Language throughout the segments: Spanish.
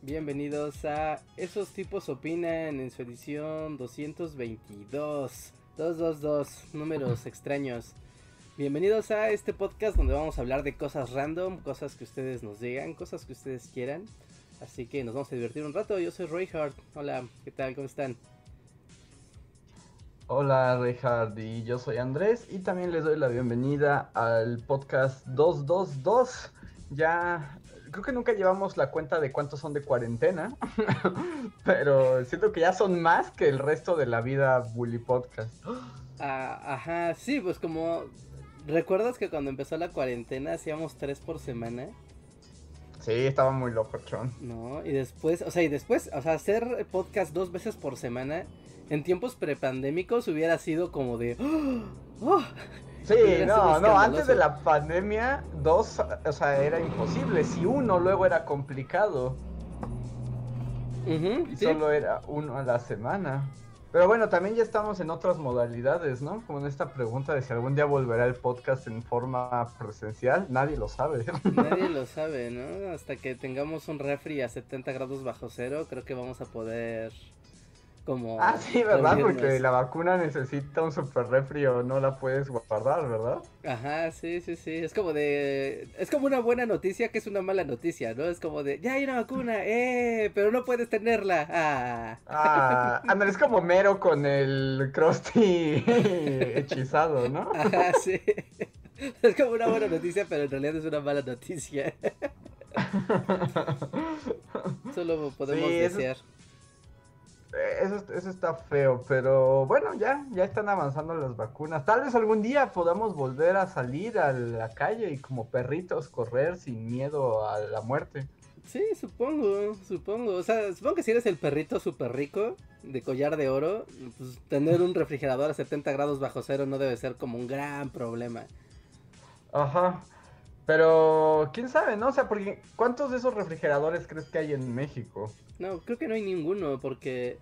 Bienvenidos a Esos tipos opinan en su edición 222. 222, números extraños. Bienvenidos a este podcast donde vamos a hablar de cosas random, cosas que ustedes nos digan, cosas que ustedes quieran. Así que nos vamos a divertir un rato. Yo soy Roy Hart. Hola, ¿qué tal? ¿Cómo están? Hola Richard y yo soy Andrés y también les doy la bienvenida al podcast 222. Ya creo que nunca llevamos la cuenta de cuántos son de cuarentena, pero siento que ya son más que el resto de la vida Bully Podcast. Ah, ajá, sí, pues como... ¿Recuerdas que cuando empezó la cuarentena hacíamos tres por semana? Sí, estaba muy loco, Chon. No, y después, o sea, y después, o sea, hacer podcast dos veces por semana en tiempos prepandémicos hubiera sido como de... ¡Oh! Sí, no, no, antes de la pandemia, dos, o sea, era imposible. Si uno luego era complicado. y solo era uno a la semana. Pero bueno, también ya estamos en otras modalidades, ¿no? Como en esta pregunta de si algún día volverá el podcast en forma presencial, nadie lo sabe. Nadie lo sabe, ¿no? Hasta que tengamos un refri a 70 grados bajo cero, creo que vamos a poder Ah, sí, ¿verdad? Porque la vacuna necesita un super refrio, no la puedes guardar, ¿verdad? Ajá, sí, sí, sí. Es como de. Es como una buena noticia que es una mala noticia, ¿no? Es como de. Ya hay una vacuna, ¡eh! Pero no puedes tenerla. Ah. Ah, Andrés, es como mero con el Krusty hechizado, ¿no? Ajá, sí. Es como una buena noticia, pero en realidad es una mala noticia. Solo podemos desear. Eh, eso, eso, está feo, pero bueno, ya, ya están avanzando las vacunas. Tal vez algún día podamos volver a salir a la calle y como perritos correr sin miedo a la muerte. Sí, supongo, supongo. O sea, supongo que si eres el perrito súper rico de collar de oro, pues tener un refrigerador a 70 grados bajo cero no debe ser como un gran problema. Ajá. Pero, quién sabe, ¿no? O sea, porque ¿cuántos de esos refrigeradores crees que hay en México? No, creo que no hay ninguno, porque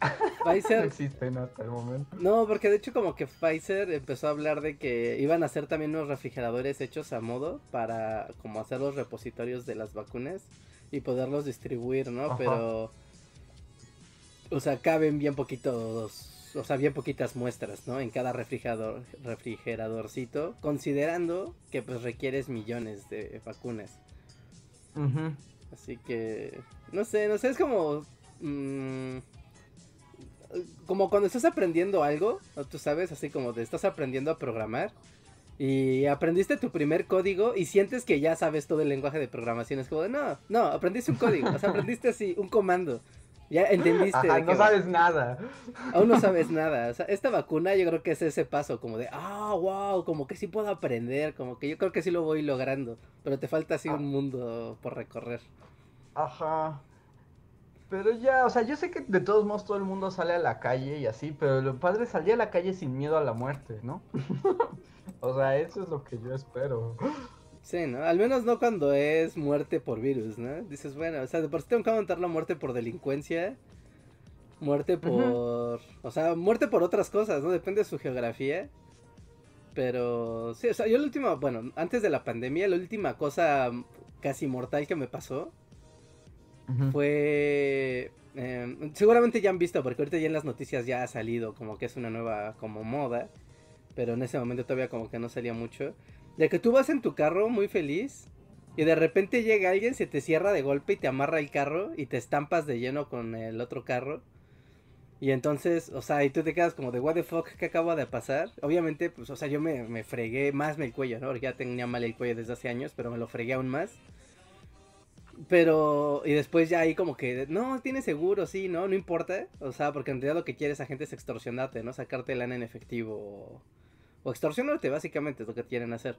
Pfizer... no existen hasta el momento. No, porque de hecho como que Pfizer empezó a hablar de que iban a hacer también unos refrigeradores hechos a modo para como hacer los repositorios de las vacunas y poderlos distribuir, ¿no? Pero... O sea, caben bien poquitos o sea, bien poquitas muestras, ¿no? En cada refrigerador, refrigeradorcito, considerando que pues requieres millones de vacunas. Así que, no sé, no sé, es como... Mm, como cuando estás aprendiendo algo, tú sabes, así como te estás aprendiendo a programar y aprendiste tu primer código y sientes que ya sabes todo el lenguaje de programación. Es como de, no, no, aprendiste un código, o sea, aprendiste así, un comando. Ya entendiste. no sabes nada. Aún no sabes nada. O sea, esta vacuna yo creo que es ese paso, como de, ah, wow, como que sí puedo aprender, como que yo creo que sí lo voy logrando. Pero te falta así un ah. mundo por recorrer. Ajá. Pero ya, o sea, yo sé que de todos modos todo el mundo sale a la calle y así, pero lo padre es salir a la calle sin miedo a la muerte, ¿no? o sea, eso es lo que yo espero. Sí, ¿no? Al menos no cuando es muerte por virus, ¿no? Dices, bueno, o sea, de por sí tengo que aguantar la muerte por delincuencia, muerte por... O sea, muerte por otras cosas, ¿no? Depende de su geografía. Pero, sí, o sea, yo la última, bueno, antes de la pandemia, la última cosa casi mortal que me pasó fue... Em, seguramente ya han visto, porque ahorita ya en las noticias ya ha salido como que es una nueva como moda, pero en ese momento todavía como que no salía mucho de que tú vas en tu carro muy feliz y de repente llega alguien, se te cierra de golpe y te amarra el carro y te estampas de lleno con el otro carro. Y entonces, o sea, y tú te quedas como de what the fuck, ¿qué acaba de pasar? Obviamente, pues, o sea, yo me, me fregué más el cuello, ¿no? Porque ya tenía mal el cuello desde hace años, pero me lo fregué aún más. Pero, y después ya ahí como que, no, tiene seguro, sí, ¿no? No importa. O sea, porque en realidad lo que quiere esa gente es extorsionarte, ¿no? Sacarte lana en efectivo extorsionarte, básicamente es lo que quieren hacer.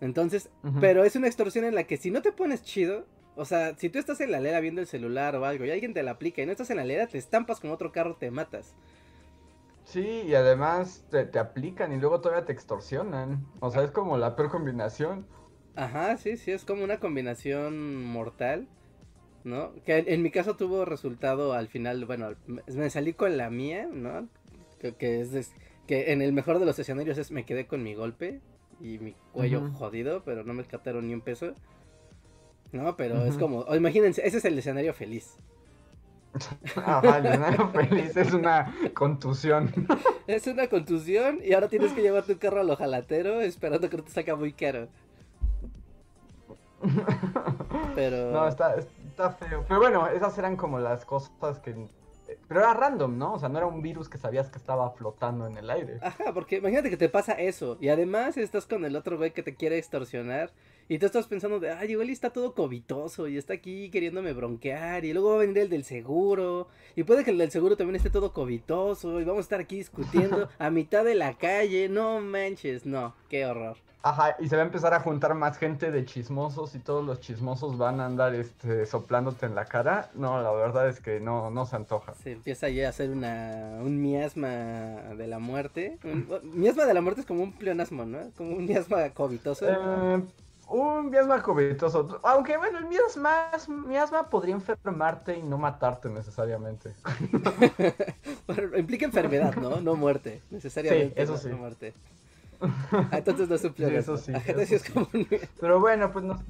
Entonces, pero es una extorsión en la que si no te pones chido, O sea, si tú estás en la lera viendo el celular o algo y alguien te la aplica y no estás en la lera, te estampas con otro carro, te matas. Sí, y además te, te aplican y luego todavía te extorsionan. O sea, es como la peor combinación. Ajá, sí, sí, es como una combinación mortal, ¿no? Que en, en mi caso tuvo resultado al final, bueno, me, salí con la mía, ¿no? Que, que es des- que en el mejor de los escenarios es me quedé con mi golpe y mi cuello jodido, pero no me captaron ni un peso. No, pero es como, imagínense, ese es el escenario feliz. Ajá, el escenario feliz es una contusión. Es una contusión y ahora tienes que llevar tu carro al ojalatero esperando que no te saca muy caro. Pero... No, está, está feo. Pero bueno, esas eran como las cosas que... Pero era random, ¿no? O sea, no era un virus que sabías que estaba flotando en el aire. Ajá, porque imagínate que te pasa eso y además estás con el otro güey que te quiere extorsionar y tú estás pensando de, ay, igual está todo covitoso y está aquí queriéndome bronquear y luego va el del seguro y puede que el del seguro también esté todo covitoso y vamos a estar aquí discutiendo a mitad de la calle, no manches, no, qué horror. Ajá, y se va a empezar a juntar más gente de chismosos y todos los chismosos van a andar este, soplándote en la cara. No, la verdad es que no, no se antoja. Se empieza ya a hacer una, un miasma de la muerte. Un- miasma de la muerte es como un pleonasmo, ¿no? Como un miasma covitoso. Eh, un miasma covitoso. Aunque bueno, el miasma, miasma podría enfermarte y no matarte necesariamente. Bueno, implica enfermedad, ¿no? No muerte, necesariamente. Sí, eso sí. no muerte. Entonces no un pleonasmo. eso sí, eso sí. es como un- Pero bueno, pues nos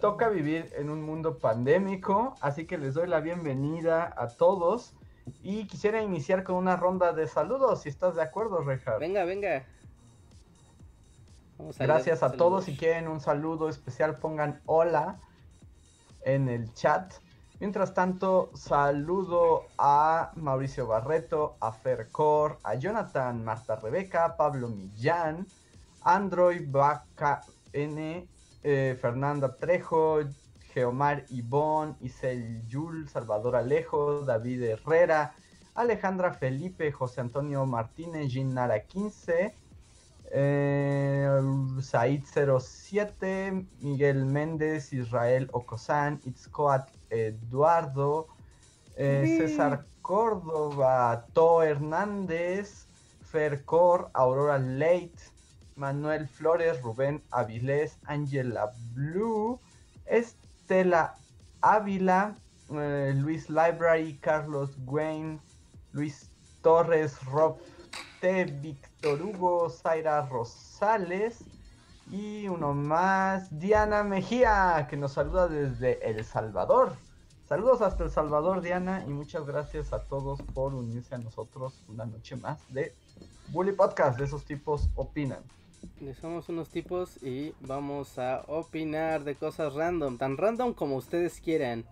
toca vivir en un mundo pandémico, así que les doy la bienvenida a todos. Y quisiera iniciar con una ronda de saludos, si estás de acuerdo, Reja. Venga, venga. Vamos a Gracias a todos. Si quieren un saludo especial, pongan hola en el chat. Mientras tanto, saludo a Mauricio Barreto, a Fer Cor, a Jonathan, Marta Rebeca, Pablo Millán, Android Vaca eh, Fernanda Trejo, Geomar Ivón, Isel Yul, Salvador Alejo, David Herrera, Alejandra Felipe, José Antonio Martínez, Jean Nara 15, eh, Said 07, Miguel Méndez, Israel Ocosán, Itzcoat Eduardo, eh. César Córdoba, To Hernández, Fercor, Aurora Leit, Manuel Flores, Rubén Avilés, Angela Blue, Estela Ávila, eh, Luis Library, Carlos Wayne, Luis Torres, Rob T, Víctor Hugo, Zaira Rosales y uno más, Diana Mejía, que nos saluda desde El Salvador. Saludos hasta El Salvador, Diana, y muchas gracias a todos por unirse a nosotros una noche más de Bully Podcast, de esos tipos opinan. Somos unos tipos y vamos a opinar de cosas random, tan random como ustedes quieran.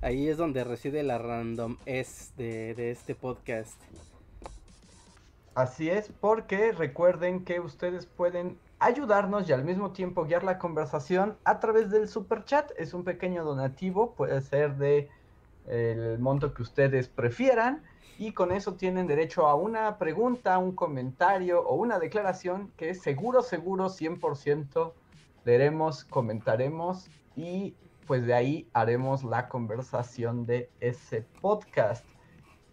Ahí es donde reside la random es de, de este podcast. Así es, porque recuerden que ustedes pueden ayudarnos y al mismo tiempo guiar la conversación a través del super chat. Es un pequeño donativo, puede ser de el monto que ustedes prefieran. Y con eso tienen derecho a una pregunta, un comentario o una declaración que seguro, seguro, 100% leeremos, comentaremos y pues de ahí haremos la conversación de ese podcast.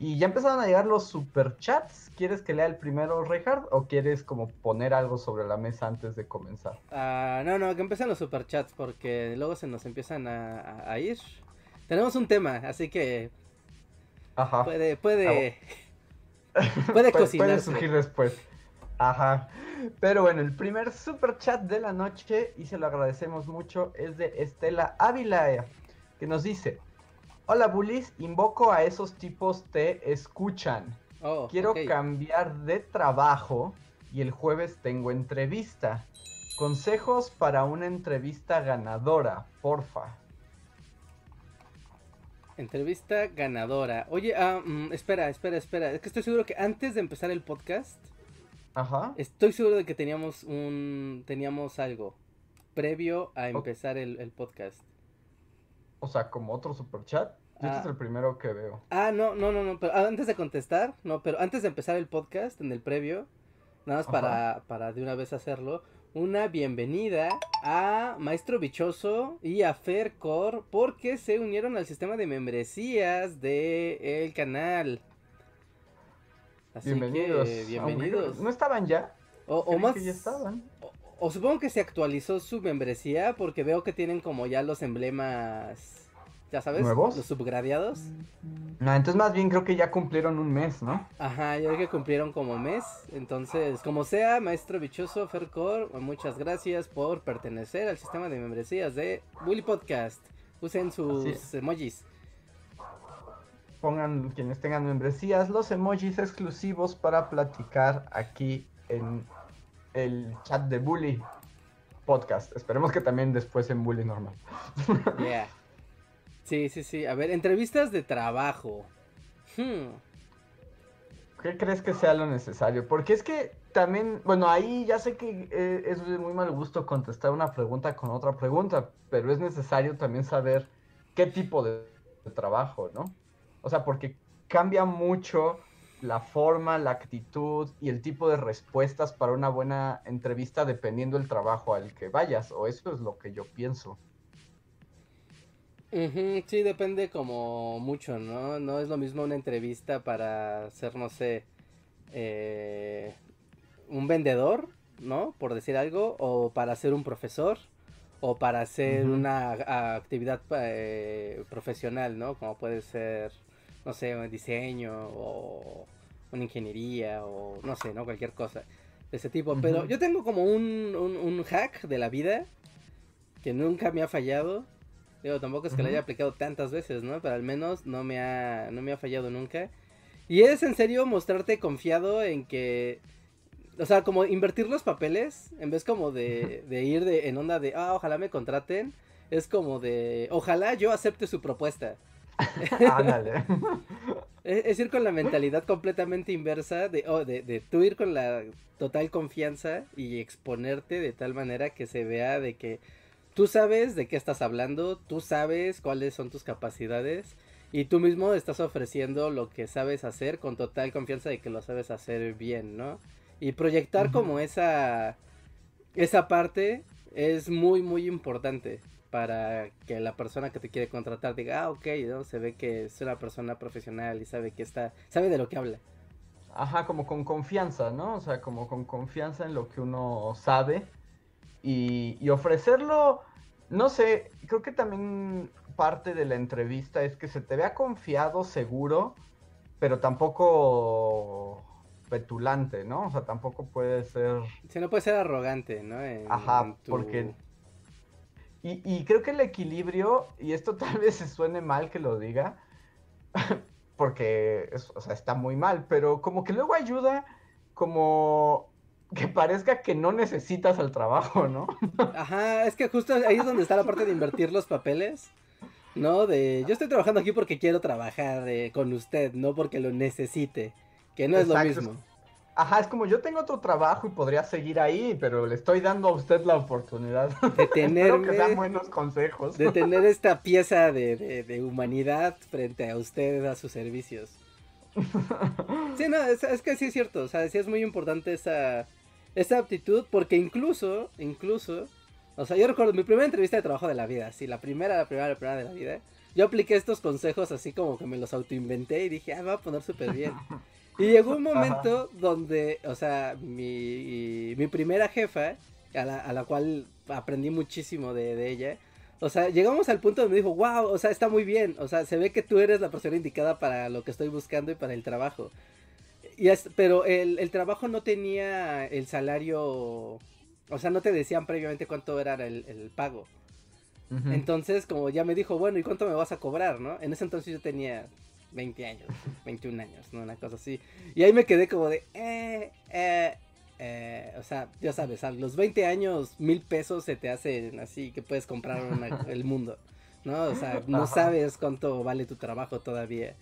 Y ya empezaron a llegar los superchats. ¿Quieres que lea el primero, Reinhard? ¿O quieres como poner algo sobre la mesa antes de comenzar? Ah, no, no, que empiecen los superchats porque luego se nos empiezan a, a- a ir. Tenemos un tema, así que Ajá. puede, puede, puede Pu- Puede surgir después. Ajá. Pero bueno, el primer super chat de la noche, y se lo agradecemos mucho, es de Estela Ávila, que nos dice: Hola Bullies, invoco a esos tipos te escuchan. Oh, Quiero cambiar de trabajo y el jueves tengo entrevista. Consejos para una entrevista ganadora, porfa. Entrevista ganadora. Oye, ah, mm, espera, espera, espera. Es que estoy seguro que antes de empezar el podcast, Ajá. estoy seguro de que teníamos un, teníamos algo previo a empezar el, el podcast. O sea, como otro super chat. Este Ah. es el primero que veo. Ah, no, no, no, no, pero ah, antes de contestar, no, pero antes de empezar el podcast, en el previo, nada más para, para de una vez hacerlo, una bienvenida a Maestro Bichoso y a Fercor porque se unieron al sistema de membresías del el canal. Así bienvenidos. Que, bienvenidos. ¿No estaban ya? O, más. ya estaban. O, supongo que se actualizó su membresía porque veo que tienen como ya los emblemas. ¿Ya sabes? ¿Nuevos? Los subgradiados. No, entonces más bien creo que ya cumplieron un mes, ¿no? Ajá, yo creo que cumplieron como mes. Entonces, como sea, maestro bichoso, Fercor, muchas gracias por pertenecer al sistema de membresías de Bully Podcast. Usen sus emojis pongan quienes tengan membresías los emojis exclusivos para platicar aquí en el chat de Bully Podcast. Esperemos que también después en Bully normal. Yeah. Sí, sí, sí. A ver, entrevistas de trabajo. Hmm. ¿Qué crees que sea lo necesario? Porque es que también, bueno, ahí ya sé que eh, es de muy mal gusto contestar una pregunta con otra pregunta, pero es necesario también saber qué tipo de trabajo, ¿no? O sea, porque cambia mucho la forma, la actitud y el tipo de respuestas para una buena entrevista dependiendo del trabajo al que vayas, o eso es lo que yo pienso. sí, depende como mucho, ¿no? No es lo mismo una entrevista para ser, no sé, eh, un vendedor, ¿no? Por decir algo, o para ser un profesor, o para hacer una actividad eh, profesional, ¿no? Como puede ser no sé, un diseño o una ingeniería o no sé, ¿no? Cualquier cosa de ese tipo. Pero yo tengo como un, un, hack de la vida que nunca me ha fallado. Digo, tampoco es que lo haya aplicado tantas veces, ¿no? Pero al menos no me ha, no me ha fallado nunca. Y es en serio mostrarte confiado en que... O sea, como invertir los papeles, en vez como de, de ir de, en onda de, ah, ojalá me contraten, es como de, ojalá yo acepte su propuesta. Ándale. es, ir con la mentalidad completamente inversa de, oh, de, de tú ir con la total confianza y exponerte de tal manera que se vea de que tú sabes de qué estás hablando, tú sabes cuáles son tus capacidades y tú mismo estás ofreciendo lo que sabes hacer con total confianza de que lo sabes hacer bien, ¿no? Y proyectar como esa esa parte es muy muy importante para que la persona que te quiere contratar diga, ah, ok, ¿no? se ve que es una persona profesional y sabe que está, sabe de lo que habla. Ajá, como con confianza, ¿no? O sea, como con confianza en lo que uno sabe y, y ofrecerlo, no sé, creo que también parte de la entrevista es que se te vea confiado, seguro, pero tampoco petulante, ¿no? O sea, tampoco puede ser... Sí, no puede ser arrogante, ¿no? Ajá, porque y, creo que el equilibrio, y esto tal vez se suene mal que lo diga, porque o sea, está muy mal, pero como que luego ayuda como que parezca que no necesitas el trabajo, ¿no? Ajá, es que justo ahí es donde está la parte de invertir los papeles, ¿no? De yo estoy trabajando aquí porque quiero trabajar eh, con usted, no porque lo necesite, que no es lo mismo. Ajá, es como yo tengo otro trabajo y podría seguir ahí, pero le estoy dando a usted la oportunidad de tener que sean buenos consejos. De tener esta pieza de, humanidad frente a usted, a sus servicios. Sí, no, es, que sí es cierto, o sea, sí es muy importante esa, esa aptitud, porque incluso, incluso, o sea, yo recuerdo mi primera entrevista de trabajo de la vida, sí, la primera, la primera, la primera de la vida, yo apliqué estos consejos así como que me los autoinventé y dije, ah, va a poner súper bien. Y llegó un momento donde, o sea, mi, mi primera jefa, a la, a la cual aprendí muchísimo de, de, ella, o sea, llegamos al punto donde me dijo, wow, o sea, está muy bien, o sea, se ve que tú eres la persona indicada para lo que estoy buscando y para el trabajo. Y es, pero el, el trabajo no tenía el salario, o sea, no te decían previamente cuánto era el, el pago. Entonces, como ya me dijo, bueno, ¿y cuánto me vas a cobrar, no? En ese entonces yo tenía 20 años, 21 años, ¿no? Una cosa así. Y ahí me quedé como de, eh, eh, eh, o sea, ya sabes, a los 20 años, mil pesos se te hacen así que puedes comprar el mundo, ¿no? O sea, no sabes cuánto vale tu trabajo todavía.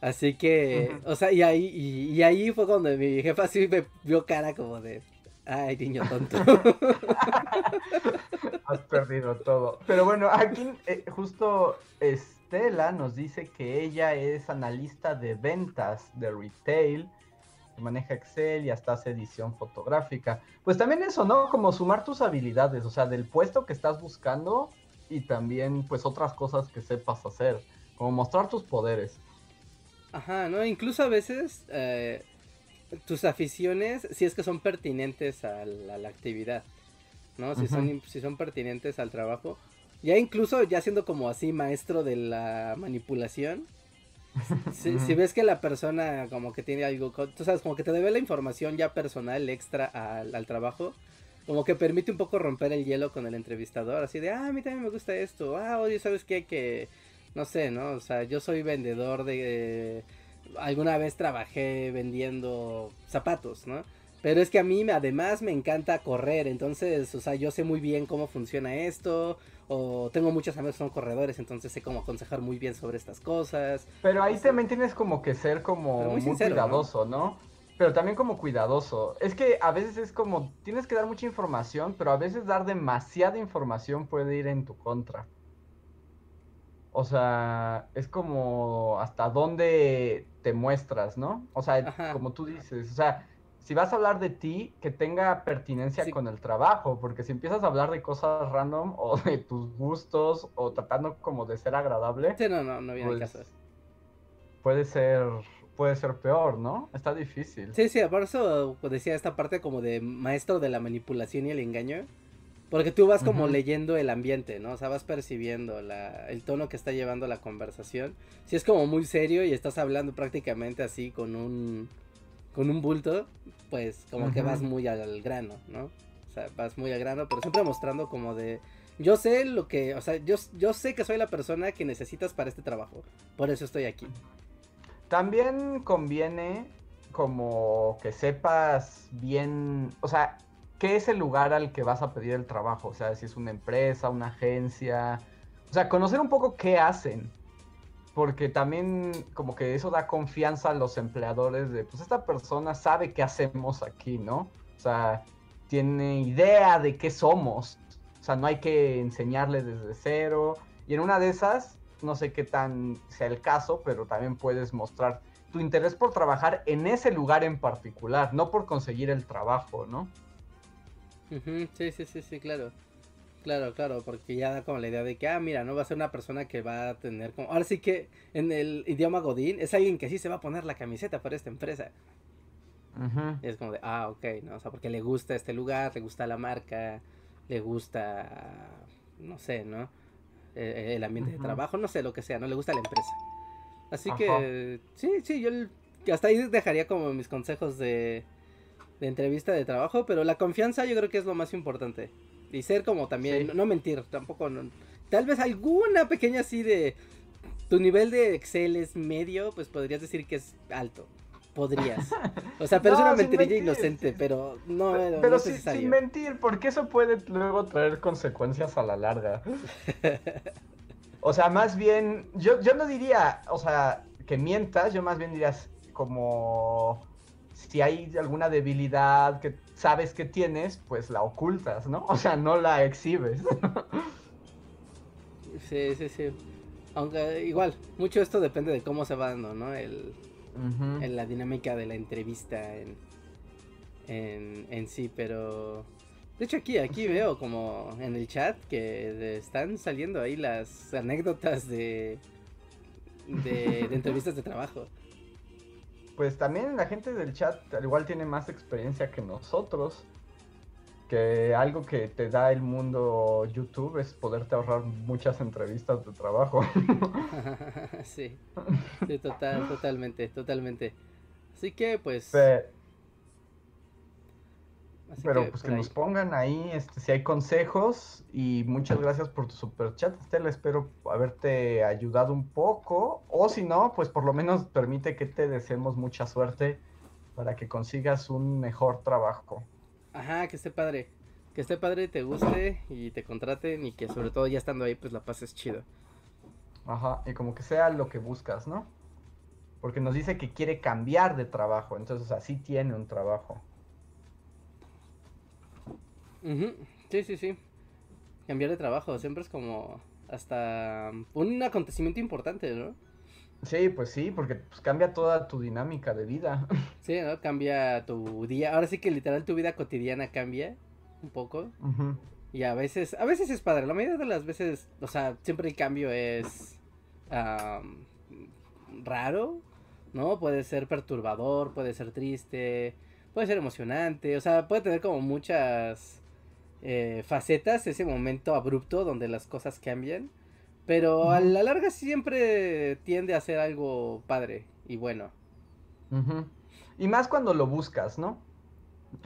Así que, o sea, y ahí, y, ahí fue cuando mi jefa sí me vio cara como de, ay, niño tonto. Has perdido todo. Pero bueno, aquí eh, justo es Estela nos dice que ella es analista de ventas de retail maneja Excel y hasta hace edición fotográfica. Pues también eso, ¿no? Como sumar tus habilidades, o sea, del puesto que estás buscando y también pues otras cosas que sepas hacer, como mostrar tus poderes. Ajá, ¿no? Incluso a veces eh, tus aficiones, si es que son pertinentes a la, actividad, ¿no? Si, son, si son pertinentes al trabajo. Ya incluso ya siendo como así maestro de la manipulación, si, ves que la persona como que tiene algo, tú sabes, como que te debe la información ya personal extra al, trabajo, como que permite un poco romper el hielo con el entrevistador, así de, ah, a mí también me gusta esto, ah, oye, ¿sabes qué? Que, no sé, ¿no? O sea, yo soy vendedor de... alguna vez trabajé vendiendo zapatos, ¿no? Pero es que a mí además me encanta correr, entonces, o sea, yo sé muy bien cómo funciona esto, o tengo muchos amigos que son corredores, entonces sé cómo aconsejar muy bien sobre estas cosas. Pero ahí también tienes como que ser como muy, cuidadoso, ¿no? Pero también como cuidadoso. Es que a veces es como, tienes que dar mucha información, pero a veces dar demasiada información puede ir en tu contra. O sea, es como hasta dónde te muestras, ¿no? O sea, como tú dices, o sea, si vas a hablar de ti, que tenga pertinencia con el trabajo, porque si empiezas a hablar de cosas random o de tus gustos o tratando como de ser agradable. Sí, no, no, no viene pues, caso. Puede ser, puede ser peor, ¿no? Está difícil. Sí, sí, por eso decía esta parte como de maestro de la manipulación y el engaño. Porque tú vas como leyendo el ambiente, ¿no? O sea, vas percibiendo la, el tono que está llevando la conversación. Si es como muy serio y estás hablando prácticamente así con un con un bulto, pues como que vas muy al grano, ¿no? O sea, vas muy al grano, pero siempre mostrando como de... Yo sé lo que, o sea, yo, yo sé que soy la persona que necesitas para este trabajo, por eso estoy aquí. También conviene como que sepas bien, o sea, qué es el lugar al que vas a pedir el trabajo, o sea, si es una empresa, una agencia, o sea, conocer un poco qué hacen, porque también como que eso da confianza a los empleadores de, pues esta persona sabe qué hacemos aquí, ¿no? O sea, tiene idea de qué somos. O sea, no hay que enseñarle desde cero. Y en una de esas, no sé qué tan sea el caso, pero también puedes mostrar tu interés por trabajar en ese lugar en particular, no por conseguir el trabajo, ¿no? Sí, sí, sí, sí, claro. Claro, claro, porque ya da como la idea de que, ah, mira, no va a ser una persona que va a tener como... Ahora sí que en el idioma Godín es alguien que sí se va a poner la camiseta para esta empresa. es como de, ah, ok, ¿no? O sea, porque le gusta este lugar, le gusta la marca, le gusta, no sé, ¿no? E, el, ambiente de trabajo, no sé, lo que sea, no le gusta la empresa. Así que, sí, sí, yo hasta ahí dejaría como mis consejos de, de entrevista de trabajo, pero la confianza yo creo que es lo más importante. Y ser como también, no, mentir, tampoco. tal vez alguna pequeña así de. Tu nivel de Excel es medio, pues podrías decir que es alto. Podrías. O sea, pero es una mentirilla inocente, pero no. Pero, pero sin, mentir, porque eso puede luego traer consecuencias a la larga. o sea, más bien, yo, yo no diría, o sea, que mientas, yo más bien dirías como si hay alguna debilidad que sabes que tienes, pues la ocultas, ¿no? O sea, no la exhibes. sí, sí, sí. Aunque igual, mucho esto depende de cómo se va dando, ¿no? El, en la dinámica de la entrevista en, en, sí, pero... De hecho aquí, aquí veo como en el chat que están saliendo ahí las anécdotas de, de entrevistas de trabajo pues también la gente del chat al igual tiene más experiencia que nosotros. Que algo que te da el mundo YouTube es poderte ahorrar muchas entrevistas de trabajo. sí, sí, total, totalmente, totalmente. Así que pues... Pero pues que nos pongan ahí este, si hay consejos y muchas gracias por tu super chat, Estela. Espero haberte ayudado un poco. O si no, pues por lo menos permite que te deseemos mucha suerte para que consigas un mejor trabajo. Ajá, que esté padre. Que esté padre, te guste y te contraten y que sobre todo ya estando ahí pues la pases chido. Ajá, y como que sea lo que buscas, ¿no? Porque nos dice que quiere cambiar de trabajo, entonces así tiene un trabajo. Sí, sí, sí. Cambiar de trabajo siempre es como hasta un acontecimiento importante, ¿no? Sí, pues sí, porque pues, cambia toda tu dinámica de vida. Sí, ¿no? Cambia tu día. Ahora sí que literal tu vida cotidiana cambia un poco. Y a veces, a veces es padre. La mayoría de las veces, o sea, siempre el cambio es raro, ¿no? Puede ser perturbador, puede ser triste, puede ser emocionante. O sea, puede tener como muchas eh, facetas ese momento abrupto donde las cosas cambian. Pero a la larga siempre tiende a ser algo padre y bueno. Y más cuando lo buscas, ¿no?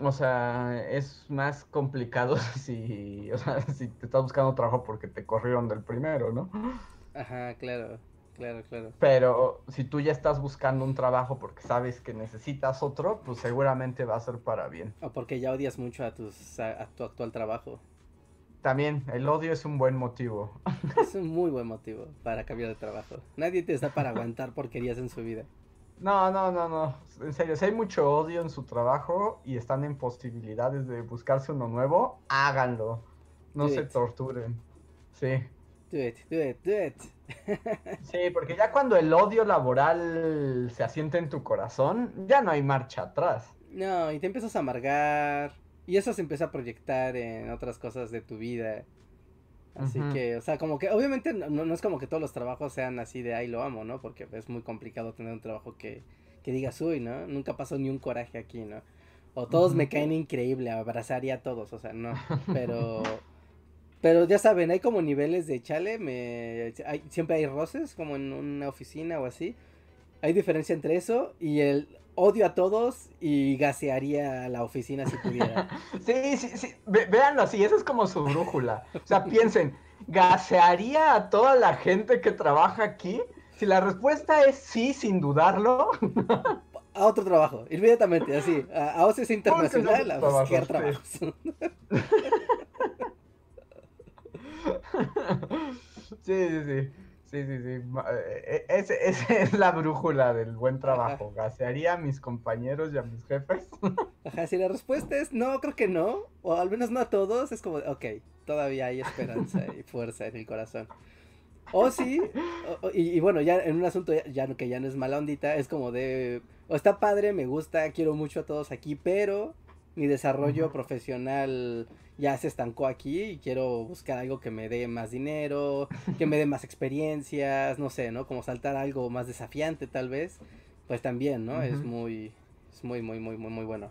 O sea, es más complicado si, o sea, si te estás buscando trabajo porque te corrieron del primero, ¿no? Ajá, claro, claro, claro. Pero si tú ya estás buscando un trabajo porque sabes que necesitas otro, pues seguramente va a ser para bien. O porque ya odias mucho a, tus, a tu actual trabajo. También, el odio es un buen motivo. Es un muy buen motivo para cambiar de trabajo. Nadie te está para aguantar porquerías en su vida. No, no, no, no. En serio, si hay mucho odio en su trabajo y están en posibilidades de buscarse uno nuevo, háganlo. No se torturen. Sí. Do it, do it, do it. sí, porque ya cuando el odio laboral se asienta en tu corazón, ya no hay marcha atrás. No, y te empiezas a amargar y eso se empieza a proyectar en otras cosas de tu vida. Así que, o sea, como que obviamente no, no, es como que todos los trabajos sean así de ahí lo amo, ¿no? Porque es muy complicado tener un trabajo que, que digas, uy, ¿no? Nunca pasó ni un coraje aquí, ¿no? O todos me caen increíble, abrazaría a todos, o sea, no. Pero, pero ya saben, hay como niveles de chale, me, hay, siempre hay roces, como en una oficina o así. Hay diferencia entre eso y el odio a todos y gasearía la oficina si pudiera. sí, sí, sí. véanlo así, esa es como su brújula. O sea, piensen, ¿gasearía a toda la gente que trabaja aquí? Si la respuesta es sí, sin dudarlo. a otro trabajo, inmediatamente, así. A, a Internacional, a buscar trabajos. sí, sí, sí. Sí, sí, sí. Eh, e, esa es la brújula del buen trabajo. ¿Gasearía a mis compañeros y a mis jefes? Ajá, si la respuesta es no, creo que no, o al menos no a todos, es como, ok, todavía hay esperanza y fuerza en el corazón. O sí, y, bueno, ya en un asunto ya, que ya no es mala ondita, es como de, o está padre, me gusta, quiero mucho a todos aquí, pero mi desarrollo profesional ya se estancó aquí y quiero buscar algo que me dé más dinero, que me dé más experiencias, no sé, ¿no? Como saltar algo más desafiante tal vez, pues también, ¿no? Es muy, es muy, muy, muy, muy, muy bueno.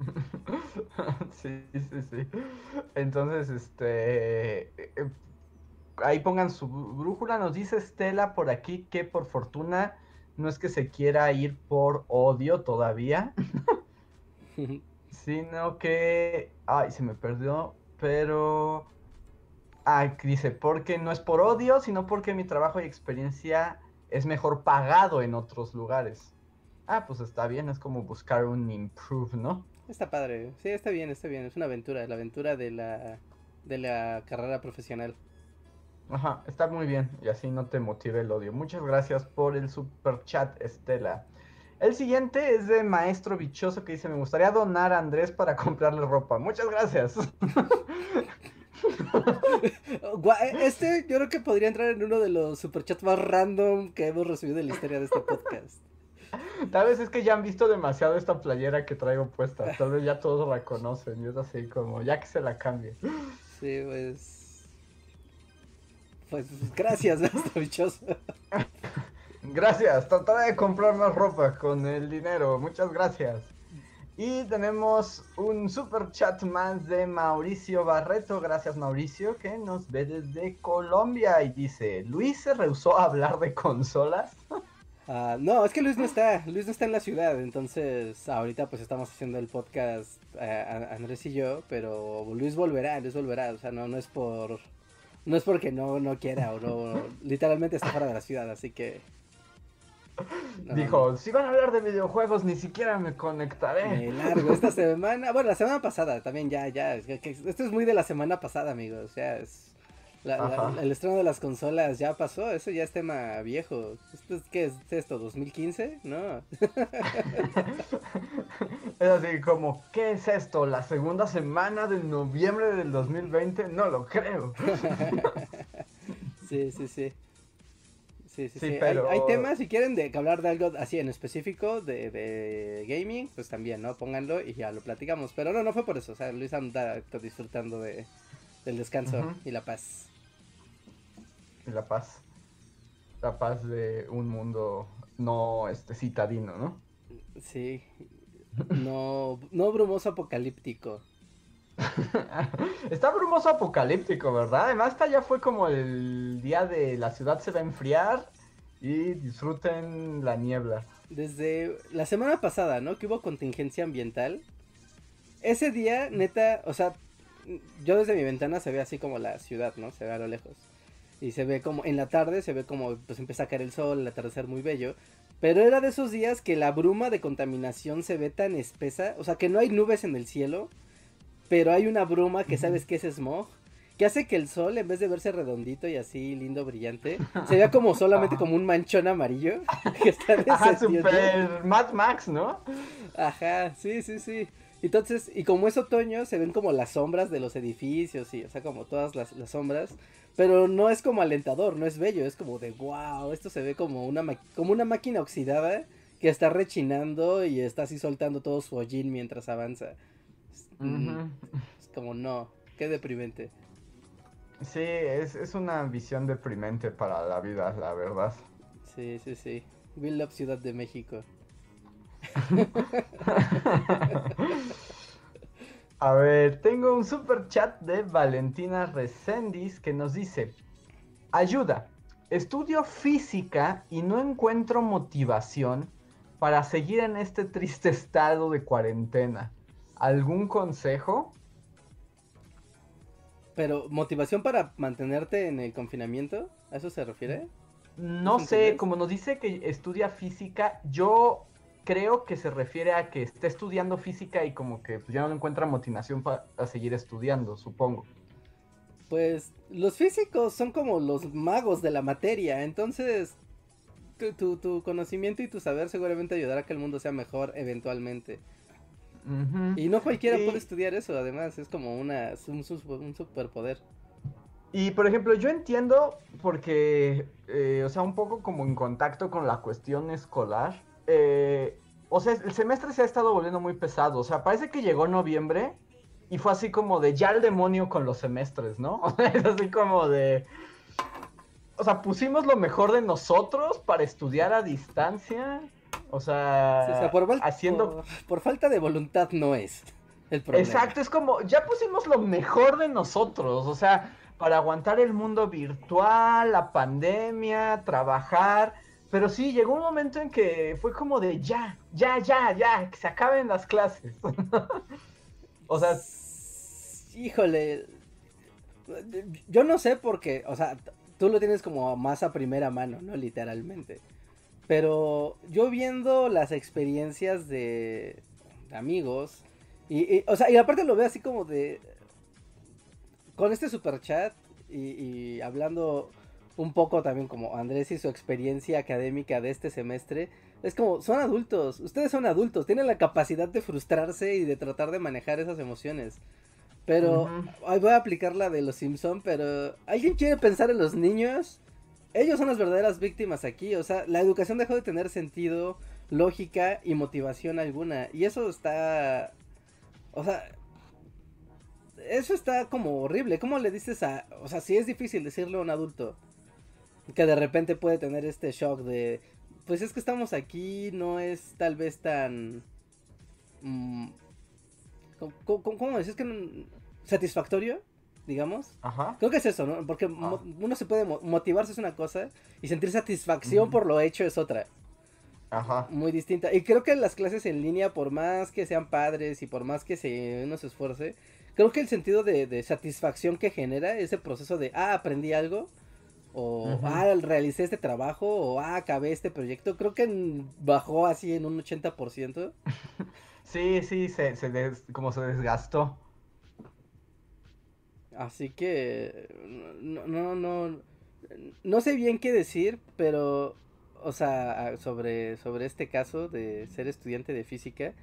sí, sí, sí. Entonces, este, eh, ahí pongan su brújula, nos dice Estela por aquí que por fortuna no es que se quiera ir por odio todavía. sino que, ay, se me perdió, pero, ah, dice, porque no es por odio, sino porque mi trabajo y experiencia es mejor pagado en otros lugares. Ah, pues está bien, es como buscar un improve, ¿no? Está padre, sí, está bien, está bien, es una aventura, la aventura de la, de la carrera profesional. Ajá, está muy bien, y así no te motive el odio. Muchas gracias por el super chat, Estela. El siguiente es de Maestro Bichoso que dice, me gustaría donar a Andrés para comprarle ropa. Muchas gracias. Este yo creo que podría entrar en uno de los superchats más random que hemos recibido en la historia de este podcast. Tal vez es que ya han visto demasiado esta playera que traigo puesta. Tal vez ya todos la conocen y es así como, ya que se la cambie. Sí, pues... Pues gracias, Maestro Bichoso. Gracias, trataré de comprar más ropa con el dinero. Muchas gracias. Y tenemos un super chat más de Mauricio Barreto. Gracias Mauricio, que nos ve desde Colombia y dice, Luis se rehusó a hablar de consolas. Ah, no, es que Luis no está, Luis no está en la ciudad, entonces ahorita pues estamos haciendo el podcast eh, Andrés y yo, pero Luis volverá, Luis volverá, o sea, no, no es por, no es porque no, no quiera o no, literalmente está fuera de la ciudad, así que Dijo, si van a hablar de videojuegos, ni siquiera me conectaré. largo, esta semana, bueno, la semana pasada también ya, ya, esto es muy de la semana pasada, amigos, o sea, es... el estreno de las consolas ya pasó, eso ya es tema viejo. ¿Esto es, ¿Qué es esto? ¿2015? No. es así como, ¿qué es esto? ¿La segunda semana de noviembre del 2020? No lo creo. sí, sí, sí. Sí, sí, sí. Pero... Hay, temas, si quieren de, hablar de algo así en específico, de, de, gaming, pues también, ¿no? Pónganlo y ya lo platicamos. Pero no, no fue por eso. O sea, Luis anda disfrutando de, del descanso y la paz. Y la paz. La paz de un mundo no este citadino, ¿no? Sí. No, no brumoso apocalíptico. Está brumoso apocalíptico, ¿verdad? Además, esta ya fue como el día de la ciudad se va a enfriar y disfruten la niebla. Desde la semana pasada, ¿no? Que hubo contingencia ambiental. Ese día, neta, o sea, yo desde mi ventana se ve así como la ciudad, ¿no? Se ve a lo lejos. Y se ve como, en la tarde se ve como, pues empieza a caer el sol, el atardecer muy bello. Pero era de esos días que la bruma de contaminación se ve tan espesa, o sea, que no hay nubes en el cielo pero hay una bruma que sabes que es smog, que hace que el sol, en vez de verse redondito y así lindo, brillante, se vea como solamente como un manchón amarillo. Que está Ajá, super Mad Max, ¿no? Ajá, sí, sí, sí. Entonces, y como es otoño, se ven como las sombras de los edificios, y, o sea, como todas las, sombras. Pero no es como alentador, no es bello, es como de wow, esto se ve como una, como una máquina oxidada que está rechinando y está así soltando todo su hollín mientras avanza. Es como no, qué deprimente. Sí, es, una visión deprimente para la vida, la verdad. Sí, sí, sí. Will Love Ciudad de México. A ver, tengo un super chat de Valentina Resendis que nos dice: Ayuda, estudio física y no encuentro motivación para seguir en este triste estado de cuarentena. ¿Algún consejo? Pero, ¿motivación para mantenerte en el confinamiento? ¿A eso se refiere? No sé, como nos dice que estudia física, yo creo que se refiere a que está estudiando física y como que pues, ya no encuentra motivación para seguir estudiando, supongo. Pues los físicos son como los magos de la materia, entonces tu, tu conocimiento y tu saber seguramente ayudará a que el mundo sea mejor eventualmente. Y no cualquiera puede estudiar eso, además, es como una, un, superpoder. Y por ejemplo, yo entiendo porque, eh, o sea, un poco como en contacto con la cuestión escolar, eh, o sea, el semestre se ha estado volviendo muy pesado, o sea, parece que llegó noviembre y fue así como de ya el demonio con los semestres, ¿no? O sea, es así como de... O sea, pusimos lo mejor de nosotros para estudiar a distancia o sea, por, haciendo... Por, falta de voluntad no es el problema. Exacto, es como, ya pusimos lo mejor de nosotros, o sea, para aguantar el mundo virtual, la pandemia, trabajar. Pero sí, llegó un momento en que fue como de ya, ya, ya, ya, que se acaben las clases. o sea... Híjole, yo no sé por qué, o sea, tú lo tienes como más a primera mano, ¿no? Literalmente. Pero yo viendo las experiencias de, amigos, y, o sea, y aparte lo veo así como de, con este super chat y, y hablando un poco también como Andrés y su experiencia académica de este semestre, es como, son adultos, ustedes son adultos, tienen la capacidad de frustrarse y de tratar de manejar esas emociones. Pero, voy a aplicar la de los Simpson, pero ¿alguien quiere pensar en los niños? Ellos son las verdaderas víctimas aquí. O sea, la educación dejó de tener sentido, lógica y motivación alguna. Y eso está. O sea. Eso está como horrible. ¿Cómo le dices a.? O sea, si es difícil decirle a un adulto que de repente puede tener este shock de. Pues es que estamos aquí, no es tal vez tan. Mm, ¿cómo, cómo, decís que satisfactorio? Digamos. Ajá. Creo que es eso, ¿no? Porque ah. uno se puede motivarse es una cosa y sentir satisfacción por lo hecho es otra. Ajá. Muy distinta. Y creo que las clases en línea, por más que sean padres y por más que se, uno se esfuerce, creo que el sentido de, satisfacción que genera ese proceso de, ah, aprendí algo, o ah, realicé este trabajo, o ah, acabé este proyecto, creo que bajó así en un 80%. sí, sí, se, como se desgastó. Así que no, no, no, no sé bien qué decir, pero, o sea, sobre, sobre este caso de ser estudiante de física,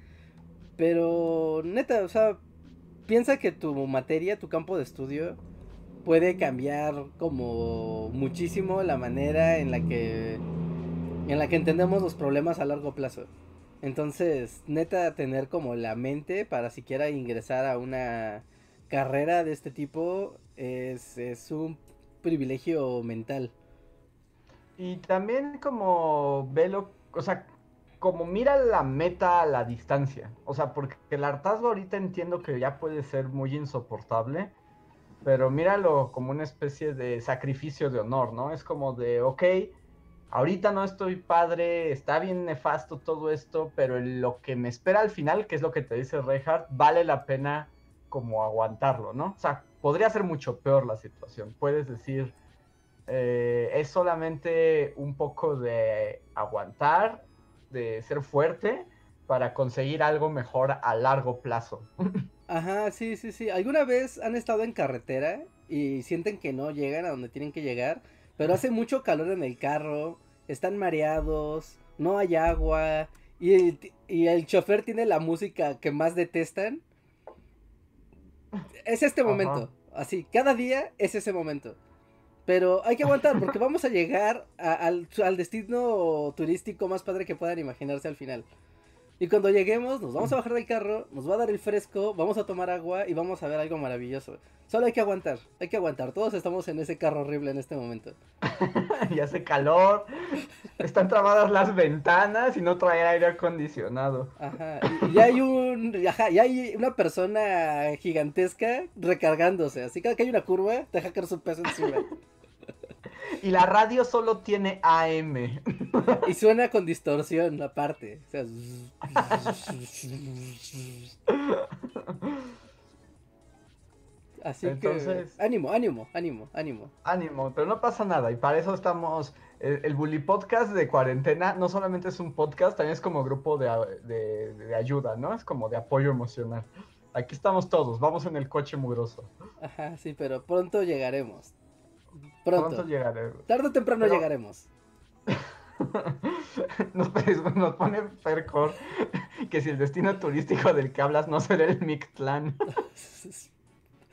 pero neta, o sea, piensa que tu materia, tu campo de estudio, puede cambiar como muchísimo la manera en la que en la que entendemos los problemas a largo plazo. Entonces, neta, tener como la mente para siquiera ingresar a una carrera de este tipo es, es un privilegio mental. Y también como velo, o sea, como mira la meta a la distancia. O sea, porque el hartazgo ahorita entiendo que ya puede ser muy insoportable, pero míralo como una especie de sacrificio de honor, ¿no? Es como de, ok, ahorita no estoy padre, está bien nefasto todo esto, pero lo que me espera al final, que es lo que te dice Reinhardt, vale la pena como aguantarlo, ¿no? O sea, podría ser mucho peor la situación. Puedes decir, eh, es solamente un poco de aguantar, de ser fuerte para conseguir algo mejor a largo plazo. Ajá, sí, sí, sí. ¿Alguna vez han estado en carretera y sienten que no llegan a donde tienen que llegar? Pero hace mucho calor en el carro, están mareados, no hay agua y y el chofer tiene la música que más detestan. Es este momento, así, cada día es ese momento. Pero hay que aguantar porque vamos a llegar al, al destino turístico más padre que puedan imaginarse al final. Y cuando lleguemos, nos vamos a bajar del carro, nos va a dar el fresco, vamos a tomar agua y vamos a ver algo maravilloso. Solo hay que aguantar, hay que aguantar. Todos estamos en ese carro horrible en este momento. y hace calor, están trabadas las ventanas y no trae aire acondicionado. Ajá, y, hay un, ajá, y hay una persona gigantesca recargándose. Así que cada que hay una curva, deja caer su peso encima. Y la radio solo tiene AM. Y suena con distorsión aparte. O sea... Así Entonces, que ánimo, ánimo, ánimo, ánimo. Ánimo, pero no pasa nada y para eso estamos. El, Bully Podcast de cuarentena no solamente es un podcast, también es como grupo de, de, ayuda, ¿no? Es como de apoyo emocional. Aquí estamos todos, vamos en el coche mugroso. Ajá, sí, pero pronto llegaremos. Pronto. llegaremos. Tarde o temprano llegaremos. nos, nos, pone Percor que si el destino turístico del que hablas no será el Mictlán.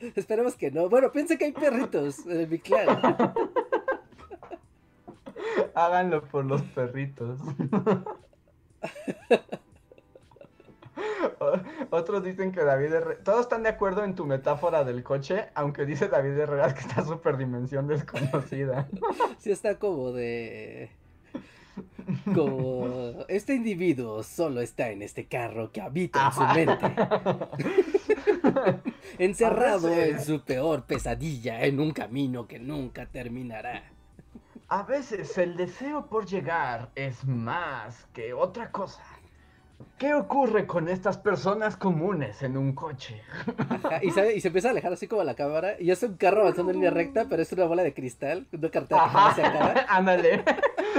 Esperemos que no. Bueno, piensa que hay perritos en el Mictlán. Háganlo por los perritos. Otros dicen que David Herrera. Todos están de acuerdo en tu metáfora del coche, aunque dice David Herrera que está súper dimensión desconocida. Sí, está como de. Como. Este individuo solo está en este carro que habita en su mente. Encerrado en su peor pesadilla, en un camino que nunca terminará. A veces el deseo por llegar es más que otra cosa. ¿Qué ocurre con estas personas comunes en un coche? y, se empieza a alejar así como la cámara. Y es un carro avanzando en línea recta, pero es una bola de cristal. Una cartera que acaba. Ándale.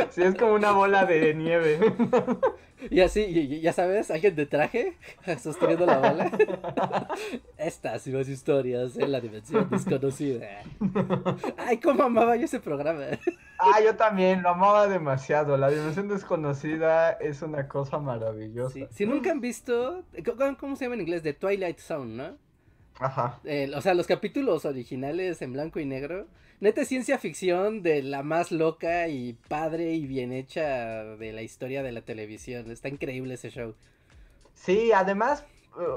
Sí, es como una bola de nieve. Y así, ya sabes, alguien de traje sosteniendo la bola. Estas y más historias en la dimensión desconocida. Ay, cómo amaba yo ese programa. Ah, yo también, lo amaba demasiado. La dimensión desconocida es una cosa maravillosa. Si nunca han visto, ¿cómo se llama en inglés? The Twilight Zone, ¿no? Ajá. o sea, los capítulos originales en blanco y negro. Neta ciencia ficción de la más loca y padre y bien hecha de la historia de la televisión. Está increíble ese show. Sí, además,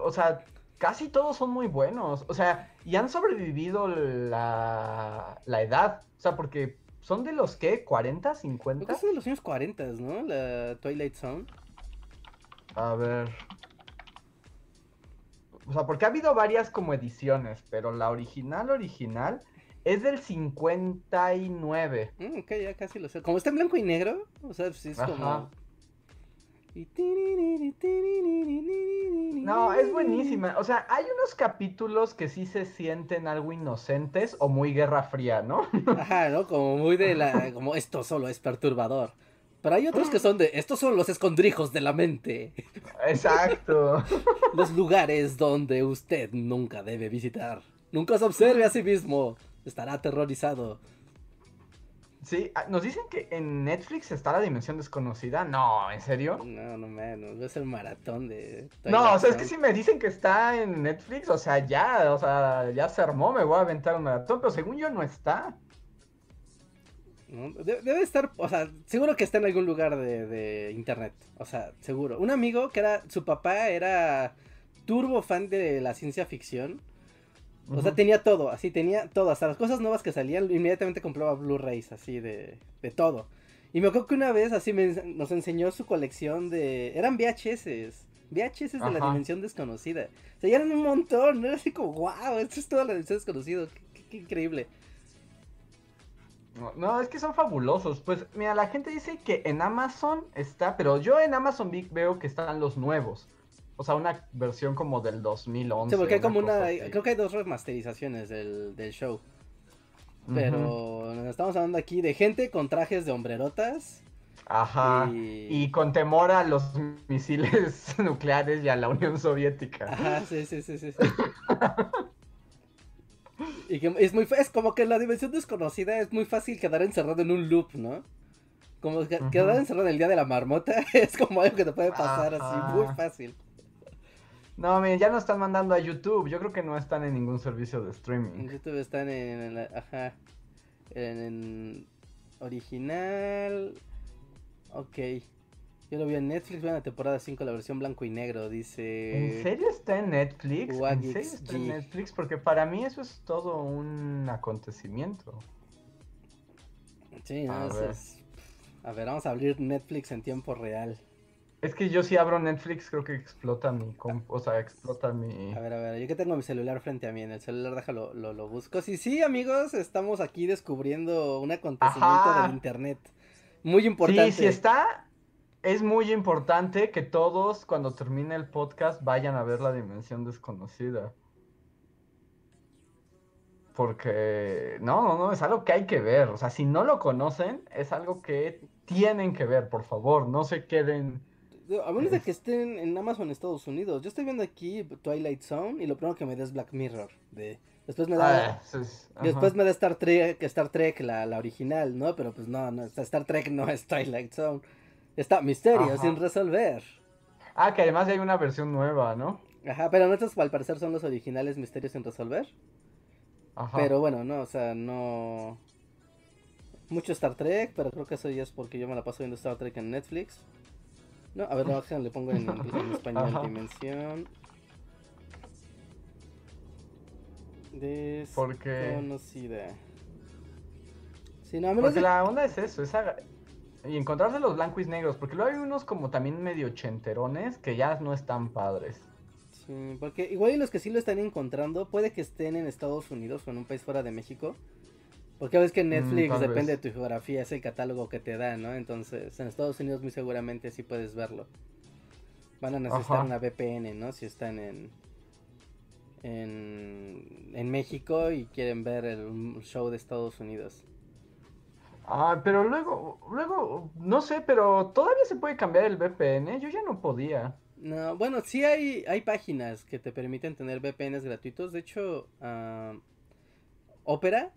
o sea, casi todos son muy buenos. O sea, y han sobrevivido la, la edad. O sea, porque son de los que, 40, 50. Creo son de los años 40, ¿no? La Twilight Zone. A ver. O sea, porque ha habido varias como ediciones, pero la original, original, es del 59. Mm, ok, ya casi lo sé. Como está en blanco y negro, o sea, pues es como... No, es buenísima. O sea, hay unos capítulos que sí se sienten algo inocentes o muy Guerra Fría, ¿no? Ajá, ¿no? Como muy de la... Como esto solo es perturbador. Pero hay otros que son de, estos son los escondrijos de la mente. Exacto. los lugares donde usted nunca debe visitar. Nunca se observe a sí mismo. Estará aterrorizado. Sí, ah, nos dicen que en Netflix está la dimensión desconocida. No, ¿en serio? No, no menos. Es el maratón de. No, o sea, es que si me dicen que está en Netflix, o sea, ya, o sea, ya se armó, me voy a aventar un maratón, pero según yo no está. Debe estar, o sea, seguro que está en algún lugar de, internet. O sea, seguro. Un amigo que era, su papá era turbo fan de la ciencia ficción. O sea, tenía todo, así, tenía todo, hasta las cosas nuevas que salían, inmediatamente compraba Blu-rays, así, de, de todo. Y me acuerdo que una vez, así, nos enseñó su colección de... Eran VHS, VHS de la dimensión desconocida. O sea, ya eran un montón, era así como, wow, esto es toda la dimensión desconocida, qué increíble. No, es que son fabulosos. Pues mira, la gente dice que en Amazon está, pero yo en Amazon Big veo que están los nuevos. O sea, una versión como del 2011. Sí, porque hay como una, creo que hay dos remasterizaciones del, show. Pero estamos hablando aquí de gente con trajes de hombrerotas. Ajá. Y... y... con temor a los misiles nucleares y a la Unión Soviética. Ajá, sí, sí, sí, sí. sí. Y que es muy es como que en la dimensión desconocida es muy fácil quedar encerrado en un loop, ¿no? Como quedar encerrado en el día de la marmota es como algo que te puede pasar así, muy fácil. No, miren, ya no están mandando a YouTube. Yo creo que no están en ningún servicio de streaming. En YouTube están en, ajá, en original. Ok. Yo lo vi en Netflix, en la temporada 5, la versión blanco y negro, dice... ¿En serio está en Netflix? ¿En serio está en Netflix? Porque para mí eso es todo un acontecimiento. Sí, no, a, ver. a ver, vamos a abrir Netflix en tiempo real. Es que yo si abro Netflix creo que explota mi... O sea, explota mi... A ver, a ver, yo que tengo mi celular frente a mí, en el celular déjalo, lo, lo busco. Sí, sí, amigos, estamos aquí descubriendo un acontecimiento del internet. Muy importante. Sí, si está es muy importante que todos, cuando termine el podcast, vayan a ver la dimensión desconocida. Porque, no, no, no, es algo que hay que ver. O sea, si no lo conocen, es algo que tienen que ver, por favor. No se queden. A menos de que estén en Amazon Estados Unidos. Yo estoy viendo aquí Twilight Zone y lo primero que me da es Black Mirror. De... Después me da. Ah, después me da Star Trek, Star Trek la, la original, ¿no? Pero pues no, no, Star Trek no es Twilight Zone. Está misterio sin resolver. Ah, que además hay una versión nueva, ¿no? Ajá, pero no estos al parecer son los originales misterios sin resolver. Ajá. Pero bueno, no, o sea, no. Mucho Star Trek, pero creo que eso ya es porque yo me la paso viendo Star Trek en Netflix. No, a ver, no, le pongo en, español dimensión. Desconocida. Sí, no, Porque la onda es eso, esa, y encontrarse los blancos y negros, porque luego hay unos como también medio chenterones que ya no están padres. Sí, porque igual y los que sí lo están encontrando, puede que estén en Estados Unidos o en un país fuera de México. Porque ves que mm, Netflix depende de tu geografía, es el catálogo que te da, ¿no? Entonces, en Estados Unidos muy seguramente sí puedes verlo. Van a necesitar una VPN, ¿no? Si están en, en, en México y quieren ver el show de Estados Unidos. Ah, pero luego, luego, no sé, pero todavía se puede cambiar el VPN. Yo ya no podía. No, bueno, sí hay, hay páginas que te permiten tener VPNs gratuitos. De hecho, uh, Opera,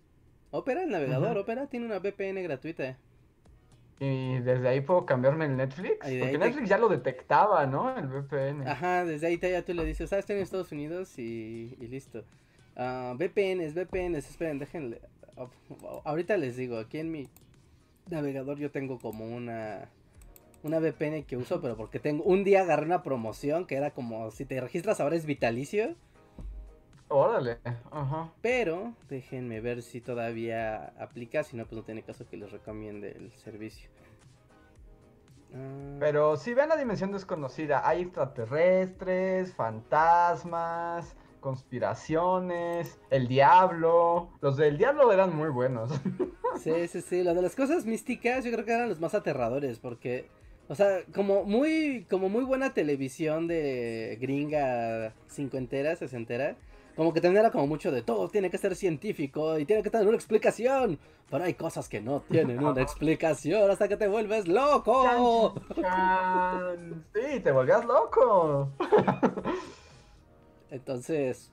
Opera, el navegador Opera tiene una VPN gratuita. Y desde ahí puedo cambiarme el Netflix. Porque Netflix ya lo detectaba, ¿no? El VPN. Ajá, desde ahí ya tú le dices, ah, estoy en Estados Unidos y, y listo. Uh, VPNs, VPNs, esperen, déjenle. Ahorita les digo, aquí en mi navegador yo tengo como una una VPN que uso, pero porque tengo un día agarré una promoción que era como si te registras ahora es vitalicio. Órale, ajá. Pero déjenme ver si todavía aplica, si no pues no tiene caso que les recomiende el servicio. Ah. Pero si ven la dimensión desconocida, hay extraterrestres, fantasmas, conspiraciones, el diablo. Los del diablo eran muy buenos. Sí, sí, sí. Lo de las cosas místicas yo creo que eran los más aterradores porque... O sea, como muy, como muy buena televisión de gringa cincuentera, sesentera. Como que tendría como mucho de todo, tiene que ser científico y tiene que tener una explicación. Pero hay cosas que no tienen una explicación hasta que te vuelves loco. Sí, te volvías loco. Entonces,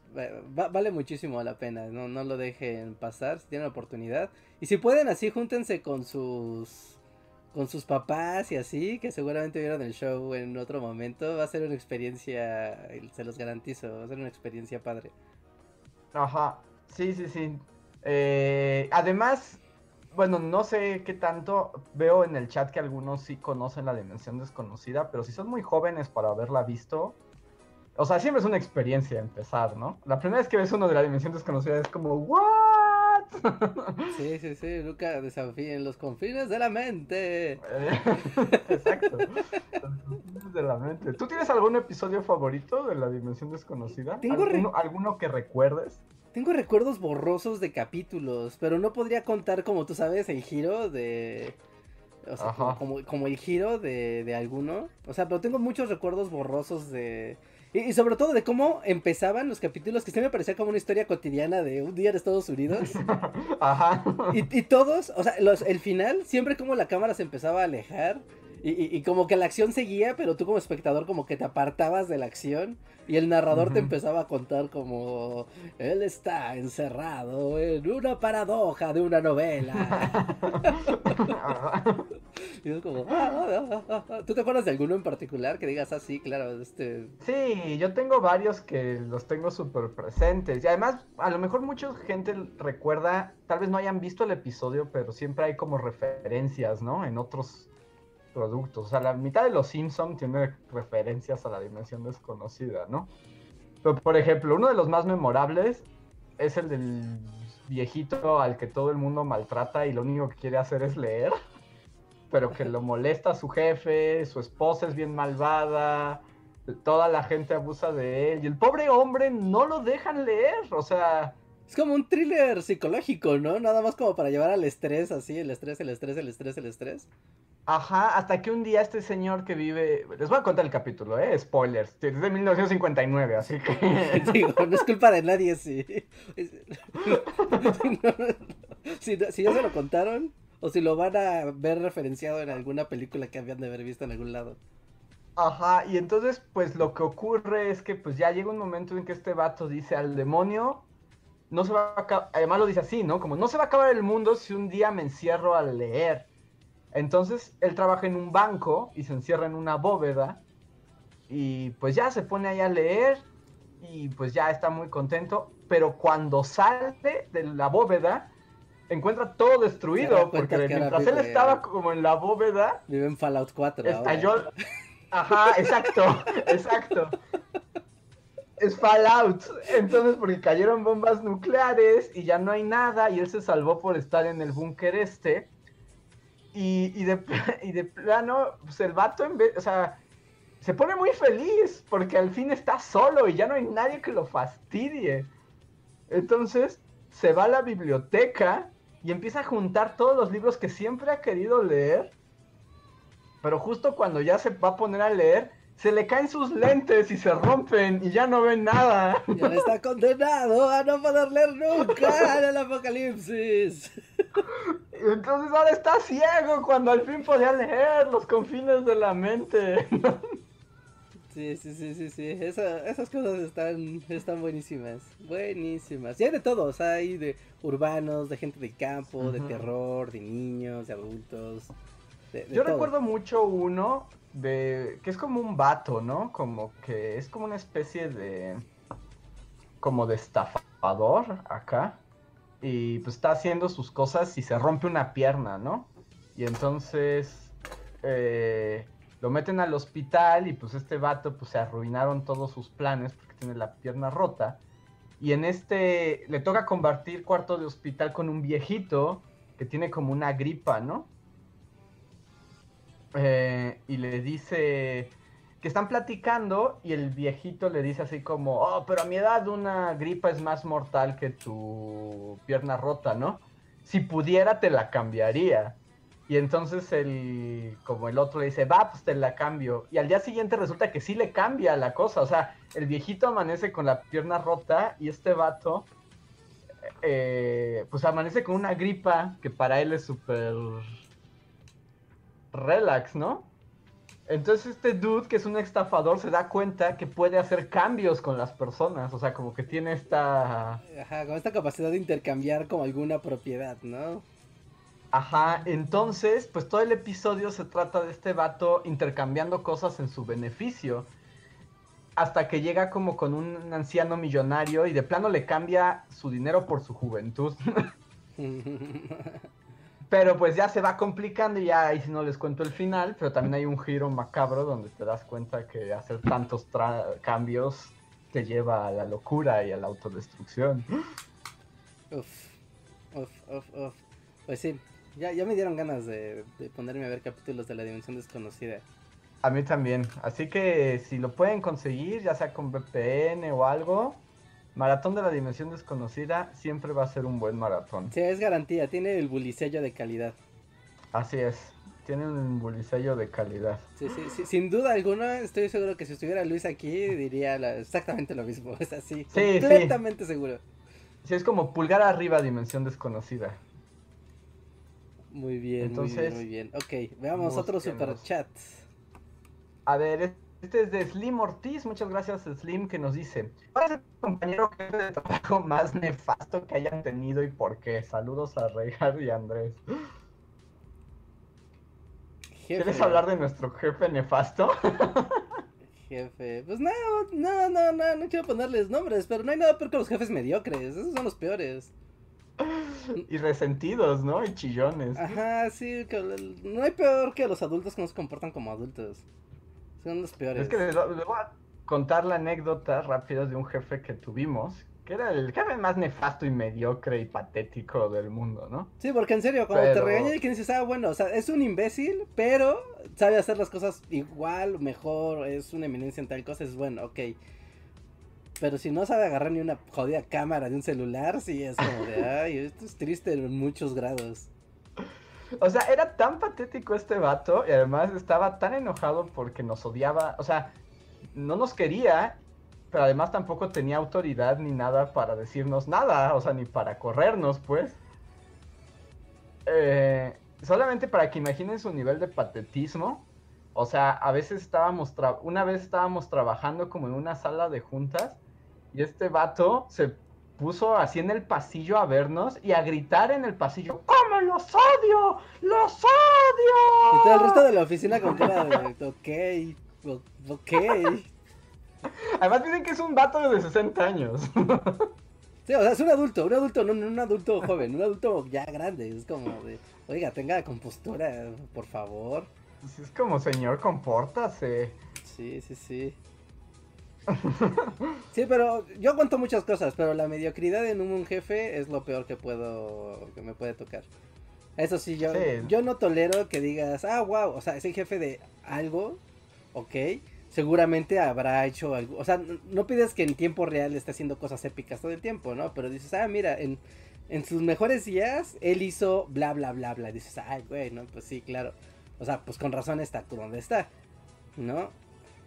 vale muchísimo la pena, no, no lo dejen pasar si tienen la oportunidad. Y si pueden así, júntense con sus con sus papás y así, que seguramente vieron el show en otro momento, va a ser una experiencia, se los garantizo, va a ser una experiencia padre. Ajá, sí, sí, sí. Eh, además, bueno, no sé qué tanto, veo en el chat que algunos sí conocen la dimensión desconocida, pero si son muy jóvenes para haberla visto, o sea, siempre es una experiencia empezar, ¿no? La primera vez que ves uno de la dimensión desconocida es como, ¿what? Sí, sí, sí, nunca desafíen los confines de la mente. Exacto. Los confines de la mente. ¿Tú tienes algún episodio favorito de la dimensión desconocida? ¿Alguno, ¿Alguno que recuerdes? Tengo recuerdos borrosos de capítulos, pero no podría contar, como tú sabes, el giro de... O sea, como, como, el giro de, de alguno. O sea, pero tengo muchos recuerdos borrosos de y, sobre todo de cómo empezaban los capítulos, que se me parecía como una historia cotidiana de un día en Estados Unidos. Ajá. Y, todos, o sea, los, el final, siempre como la cámara se empezaba a alejar. Y, y, como que la acción seguía, pero tú como espectador como que te apartabas de la acción y el narrador te empezaba a contar como él está encerrado en una paradoja de una novela. y es como, ah, ah, ah, ¿tú te acuerdas de alguno en particular que digas así, claro, este... Sí, yo tengo varios que los tengo súper presentes y además a lo mejor mucha gente recuerda, tal vez no hayan visto el episodio, pero siempre hay como referencias, ¿no? En otros productos. O sea, la mitad de los Simpsons tiene referencias a la dimensión desconocida, ¿no? Pero, por ejemplo, uno de los más memorables es el del viejito al que todo el mundo maltrata y lo único que quiere hacer es leer, pero que lo molesta a su jefe, su esposa es bien malvada, toda la gente abusa de él y el pobre hombre no lo dejan leer, o sea... Es como un thriller psicológico, ¿no? Nada más como para llevar al estrés así, el estrés, el estrés, el estrés, el estrés. Ajá, hasta que un día este señor que vive. Les voy a contar el capítulo, ¿eh? Spoilers. Es de 1959, así que. Digo, no es culpa de nadie, sí. si, si, ya se lo contaron, o si lo van a ver referenciado en alguna película que habían de haber visto en algún lado. Ajá, y entonces, pues lo que ocurre es que, pues ya llega un momento en que este vato dice al demonio. No se va a acabar. Además lo dice así, ¿no? Como no se va a acabar el mundo si un día me encierro a leer. Entonces él trabaja en un banco y se encierra en una bóveda y pues ya se pone ahí a leer y pues ya está muy contento, pero cuando sale de la bóveda encuentra todo destruido porque mientras él estaba como en la bóveda vive en Fallout 4 estalló Ajá, exacto, exacto. Es Fallout. Entonces, porque cayeron bombas nucleares y ya no hay nada y él se salvó por estar en el búnker este. Y, de, y de plano, pues el vato, en vez, o sea, se pone muy feliz porque al fin está solo y ya no hay nadie que lo fastidie. Entonces se va a la biblioteca y empieza a juntar todos los libros que siempre ha querido leer. Pero justo cuando ya se va a poner a leer, se le caen sus lentes y se rompen y ya no ven nada. Ya está condenado a no poder leer nunca en el apocalipsis. Entonces ahora está ciego cuando al fin podía leer los confines de la mente. Sí, sí, sí, sí, sí. esas cosas están, están buenísimas. Buenísimas. Y hay de todos. Hay de urbanos, de gente de campo, de terror, de niños, de adultos. Yo recuerdo mucho uno de que es como un vato, ¿no? Como que es como una especie de como de estafador acá y pues está haciendo sus cosas y se rompe una pierna, ¿no? Y entonces eh, lo meten al hospital y pues este vato pues se arruinaron todos sus planes porque tiene la pierna rota. Y en este le toca compartir cuarto de hospital con un viejito que tiene como una gripa, ¿no? Eh, y le dice, que están platicando y el viejito le dice así como, oh, pero a mi edad una gripa es más mortal que tu pierna rota, ¿no? Si pudiera te la cambiaría. Y entonces el, como el otro le dice, va, pues te la cambio. Y al día siguiente resulta que sí le cambia la cosa. O sea, el viejito amanece con la pierna rota y este vato, eh, pues amanece con una gripa que para él es súper relax, ¿no? Entonces este dude, que es un estafador, se da cuenta que puede hacer cambios con las personas. O sea, como que tiene esta... Ajá, con esta capacidad de intercambiar como alguna propiedad, ¿no? Ajá, entonces, pues todo el episodio se trata de este vato intercambiando cosas en su beneficio. Hasta que llega como con un anciano millonario y de plano le cambia su dinero por su juventud. Pero pues ya se va complicando y ya ahí si no les cuento el final, pero también hay un giro macabro donde te das cuenta que hacer tantos cambios te lleva a la locura y a la autodestrucción. Uf, uf, uf, uf. Pues sí, ya, ya me dieron ganas de, de ponerme a ver capítulos de la Dimensión Desconocida. A mí también, así que si lo pueden conseguir, ya sea con VPN o algo, Maratón de la Dimensión Desconocida siempre va a ser un buen maratón. Sí, es garantía, tiene el bulicello de calidad. Así es, tiene un bulicello de calidad. Sí, sí, sí, sin duda alguna, estoy seguro que si estuviera Luis aquí diría exactamente lo mismo, es así, sí, completamente seguro. Sí, es como pulgar arriba Dimensión Desconocida. Muy bien, Entonces, muy bien, muy bien. Ok, veamos otro super chat. A ver, este es de Slim Ortiz, muchas gracias Slim que nos dice, ¿cuál es el compañero jefe de trabajo más nefasto que hayan tenido y por qué? Saludos a Reinhard y Andrés. ¿Quieres hablar de nuestro jefe nefasto? jefe, pues no, no, no, no, no quiero ponerles nombres, pero no hay nada peor que los jefes mediocres, esos son los peores. Y resentidos, ¿no? Y chillones. Ajá, sí, no hay peor que los adultos que no se comportan como adultos. Son los peores. Es que les, voy a contar la anécdota rápida de un jefe que tuvimos, que era el jefe más nefasto y mediocre y patético del mundo, ¿no? Sí, porque en serio, cuando te regaña y que dices, ah, bueno, o sea, es un imbécil, pero sabe hacer las cosas igual, mejor, es una eminencia en tal cosa, es bueno, ok. Pero si no sabe agarrar ni una jodida cámara de un celular, sí es como de, ay, esto es triste en muchos grados. O sea, era tan patético este vato y además estaba tan enojado porque nos odiaba. O sea, no nos quería, pero además tampoco tenía autoridad ni nada para decirnos nada. O sea, ni para corrernos, pues. Eh, solamente para que imaginen su nivel de patetismo. O sea, a veces estábamos, una vez estábamos trabajando como en una sala de juntas y este vato se puso así en el pasillo a vernos y a gritar en el pasillo, ¡Cómo los odio! ¡Los odio! Y todo el resto de la oficina con cara de, ok, ok. Además dicen que es un vato de 60 años. Sí, o sea, es un adulto, un adulto, no, un adulto joven, un adulto ya grande. Es como de, oiga, tenga compostura, por favor. Es como, señor, compórtase. Sí, sí, sí. Sí, pero yo aguanto muchas cosas, pero la mediocridad en un jefe es lo peor que puedo, que me puede tocar. Eso sí, yo, yo no tolero que digas, ah, wow, o sea, es el jefe de algo, ok, seguramente habrá hecho algo, o sea, no pides que en tiempo real esté haciendo cosas épicas todo el tiempo, ¿no? Pero dices, ah, mira, en, en sus mejores días, él hizo bla, bla, bla, bla, dices, ay, güey, ¿no? Pues sí, claro, o sea, pues con razón está donde está, ¿no?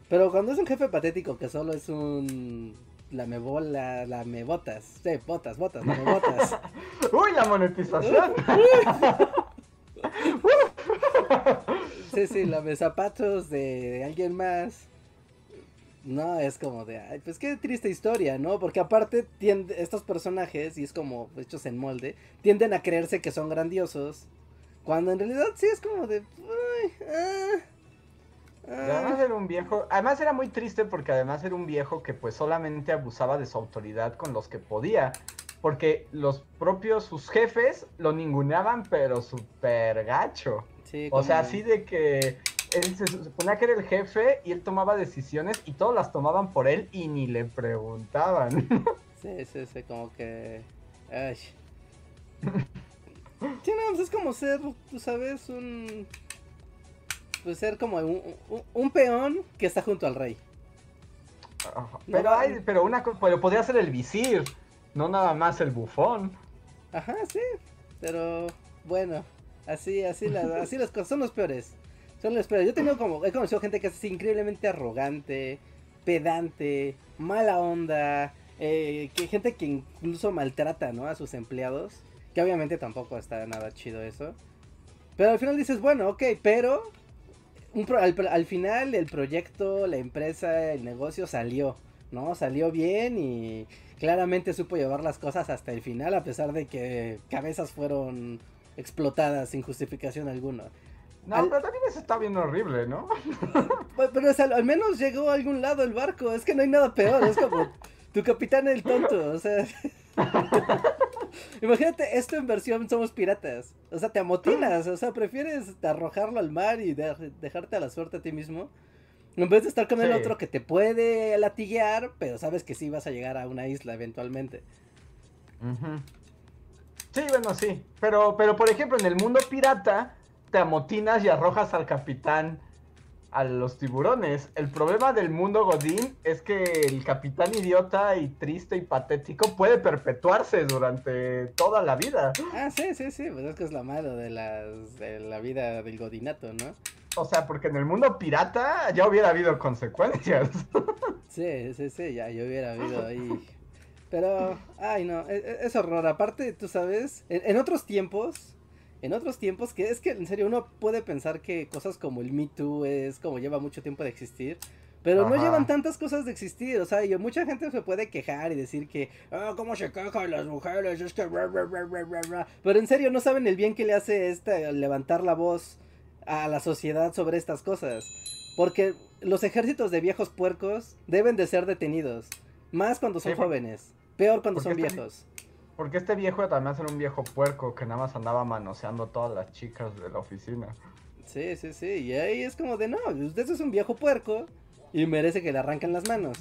Pero cuando es un jefe patético que solo es un la me bola, la me botas. Sí, botas, botas, la me botas. Uy, la monetización. sí, sí, la me zapatos de alguien más. No, es como de, ay, pues qué triste historia, ¿no? Porque aparte estos personajes, y es como hechos en molde, tienden a creerse que son grandiosos. Cuando en realidad sí es como de, uy, ah, Además era un viejo, además era muy triste porque además era un viejo que pues solamente abusaba de su autoridad con los que podía, porque los propios, sus jefes lo ninguneaban pero super gacho. o sea, así de que él se suponía que era el jefe y él tomaba decisiones y todos las tomaban por él y ni le preguntaban. Sí, sí, sí, como que... Ay. Sí, no, pues es como ser, tú sabes, un pues ser como un, peón que está junto al rey. Pero hay, pero una pero podría ser el visir, no nada más el bufón. Ajá, sí, pero bueno, así, así las, así las cosas son los peores. Son los peores. Yo tengo como, he conocido gente que es increíblemente arrogante, pedante, mala onda, eh, que gente que incluso maltrata, ¿no? A sus empleados. Que obviamente tampoco está nada chido eso. Pero al final dices, bueno, ok, pero al, final el proyecto, la empresa, el negocio salió, ¿no? Salió bien y claramente supo llevar las cosas hasta el final a pesar de que cabezas fueron explotadas sin justificación alguna. No, pero también eso está bien horrible, ¿no? pero, al menos llegó a algún lado el barco, es que no hay nada peor, es como tu capitán el tonto, o sea... Imagínate esto en versión Somos Piratas. O sea, te amotinas. O sea, prefieres arrojarlo al mar y dejarte a la suerte a ti mismo. En vez de estar con el otro que te puede latiguear, pero sabes que sí vas a llegar a una isla eventualmente. Sí, bueno, sí. Pero, pero, por ejemplo, en el mundo pirata, te amotinas y arrojas al capitán a los tiburones. El problema del mundo Godín es que el capitán idiota y triste y patético puede perpetuarse durante toda la vida. Ah, sí, sí, sí, pues es que es lo malo de, las, de la vida del Godinato, ¿no? O sea, porque en el mundo pirata ya hubiera habido consecuencias. Sí, sí, sí, ya, ya hubiera habido ahí. Pero, ay, no, es, e, es horror. Aparte, tú sabes, en otros tiempos, en otros tiempos, que es que en serio uno puede pensar que cosas como el Me Too es como lleva mucho tiempo de existir. Pero no llevan tantas cosas de existir, o sea, y mucha gente se puede quejar y decir que, ah, ¿cómo se quejan las mujeres? Es que... Pero en serio, no saben el bien que le hace este levantar la voz a la sociedad sobre estas cosas. Porque los ejércitos de viejos puercos deben de ser detenidos. Más cuando son jóvenes. Peor cuando son viejos. Porque este viejo además era un viejo puerco que nada más andaba manoseando a todas las chicas de la oficina. Sí, sí, sí. Y ahí es como de no, usted es un viejo puerco y merece que le arranquen las manos.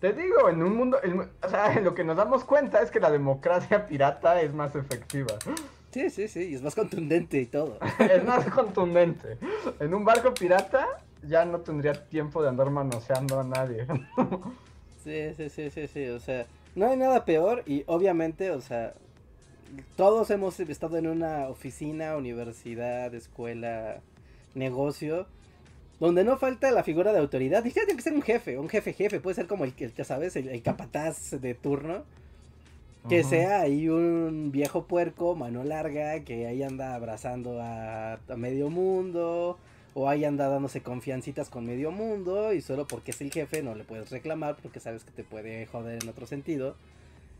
Te digo, en un mundo. o sea, lo que nos damos cuenta es que la democracia pirata es más efectiva. Sí, sí, sí, y es más contundente y todo. es más contundente. En un barco pirata ya no tendría tiempo de andar manoseando a nadie. sí, sí, sí, sí, sí. O sea, no hay nada peor y obviamente, o sea, todos hemos estado en una oficina, universidad, escuela, negocio, donde no falta la figura de autoridad. Y tiene que ser un jefe, un jefe jefe, puede ser como el que, ya sabes, el, capataz de turno. Que sea ahí un viejo puerco, mano larga, que ahí anda abrazando a, a medio mundo, o ahí anda dándose confiancitas con medio mundo y solo porque es el jefe no le puedes reclamar porque sabes que te puede joder en otro sentido.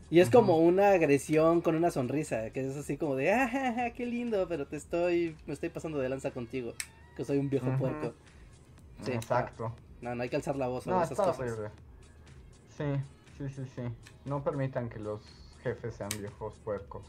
Y es como una agresión con una sonrisa, que es así como de, ah, qué lindo, pero te estoy, me estoy pasando de lanza contigo, que soy un viejo puerco. Sí, Exacto. No, no hay que alzar la voz sobre esas cosas. Sí, sí, sí, sí. No permitan que los jefes sean viejos puercos.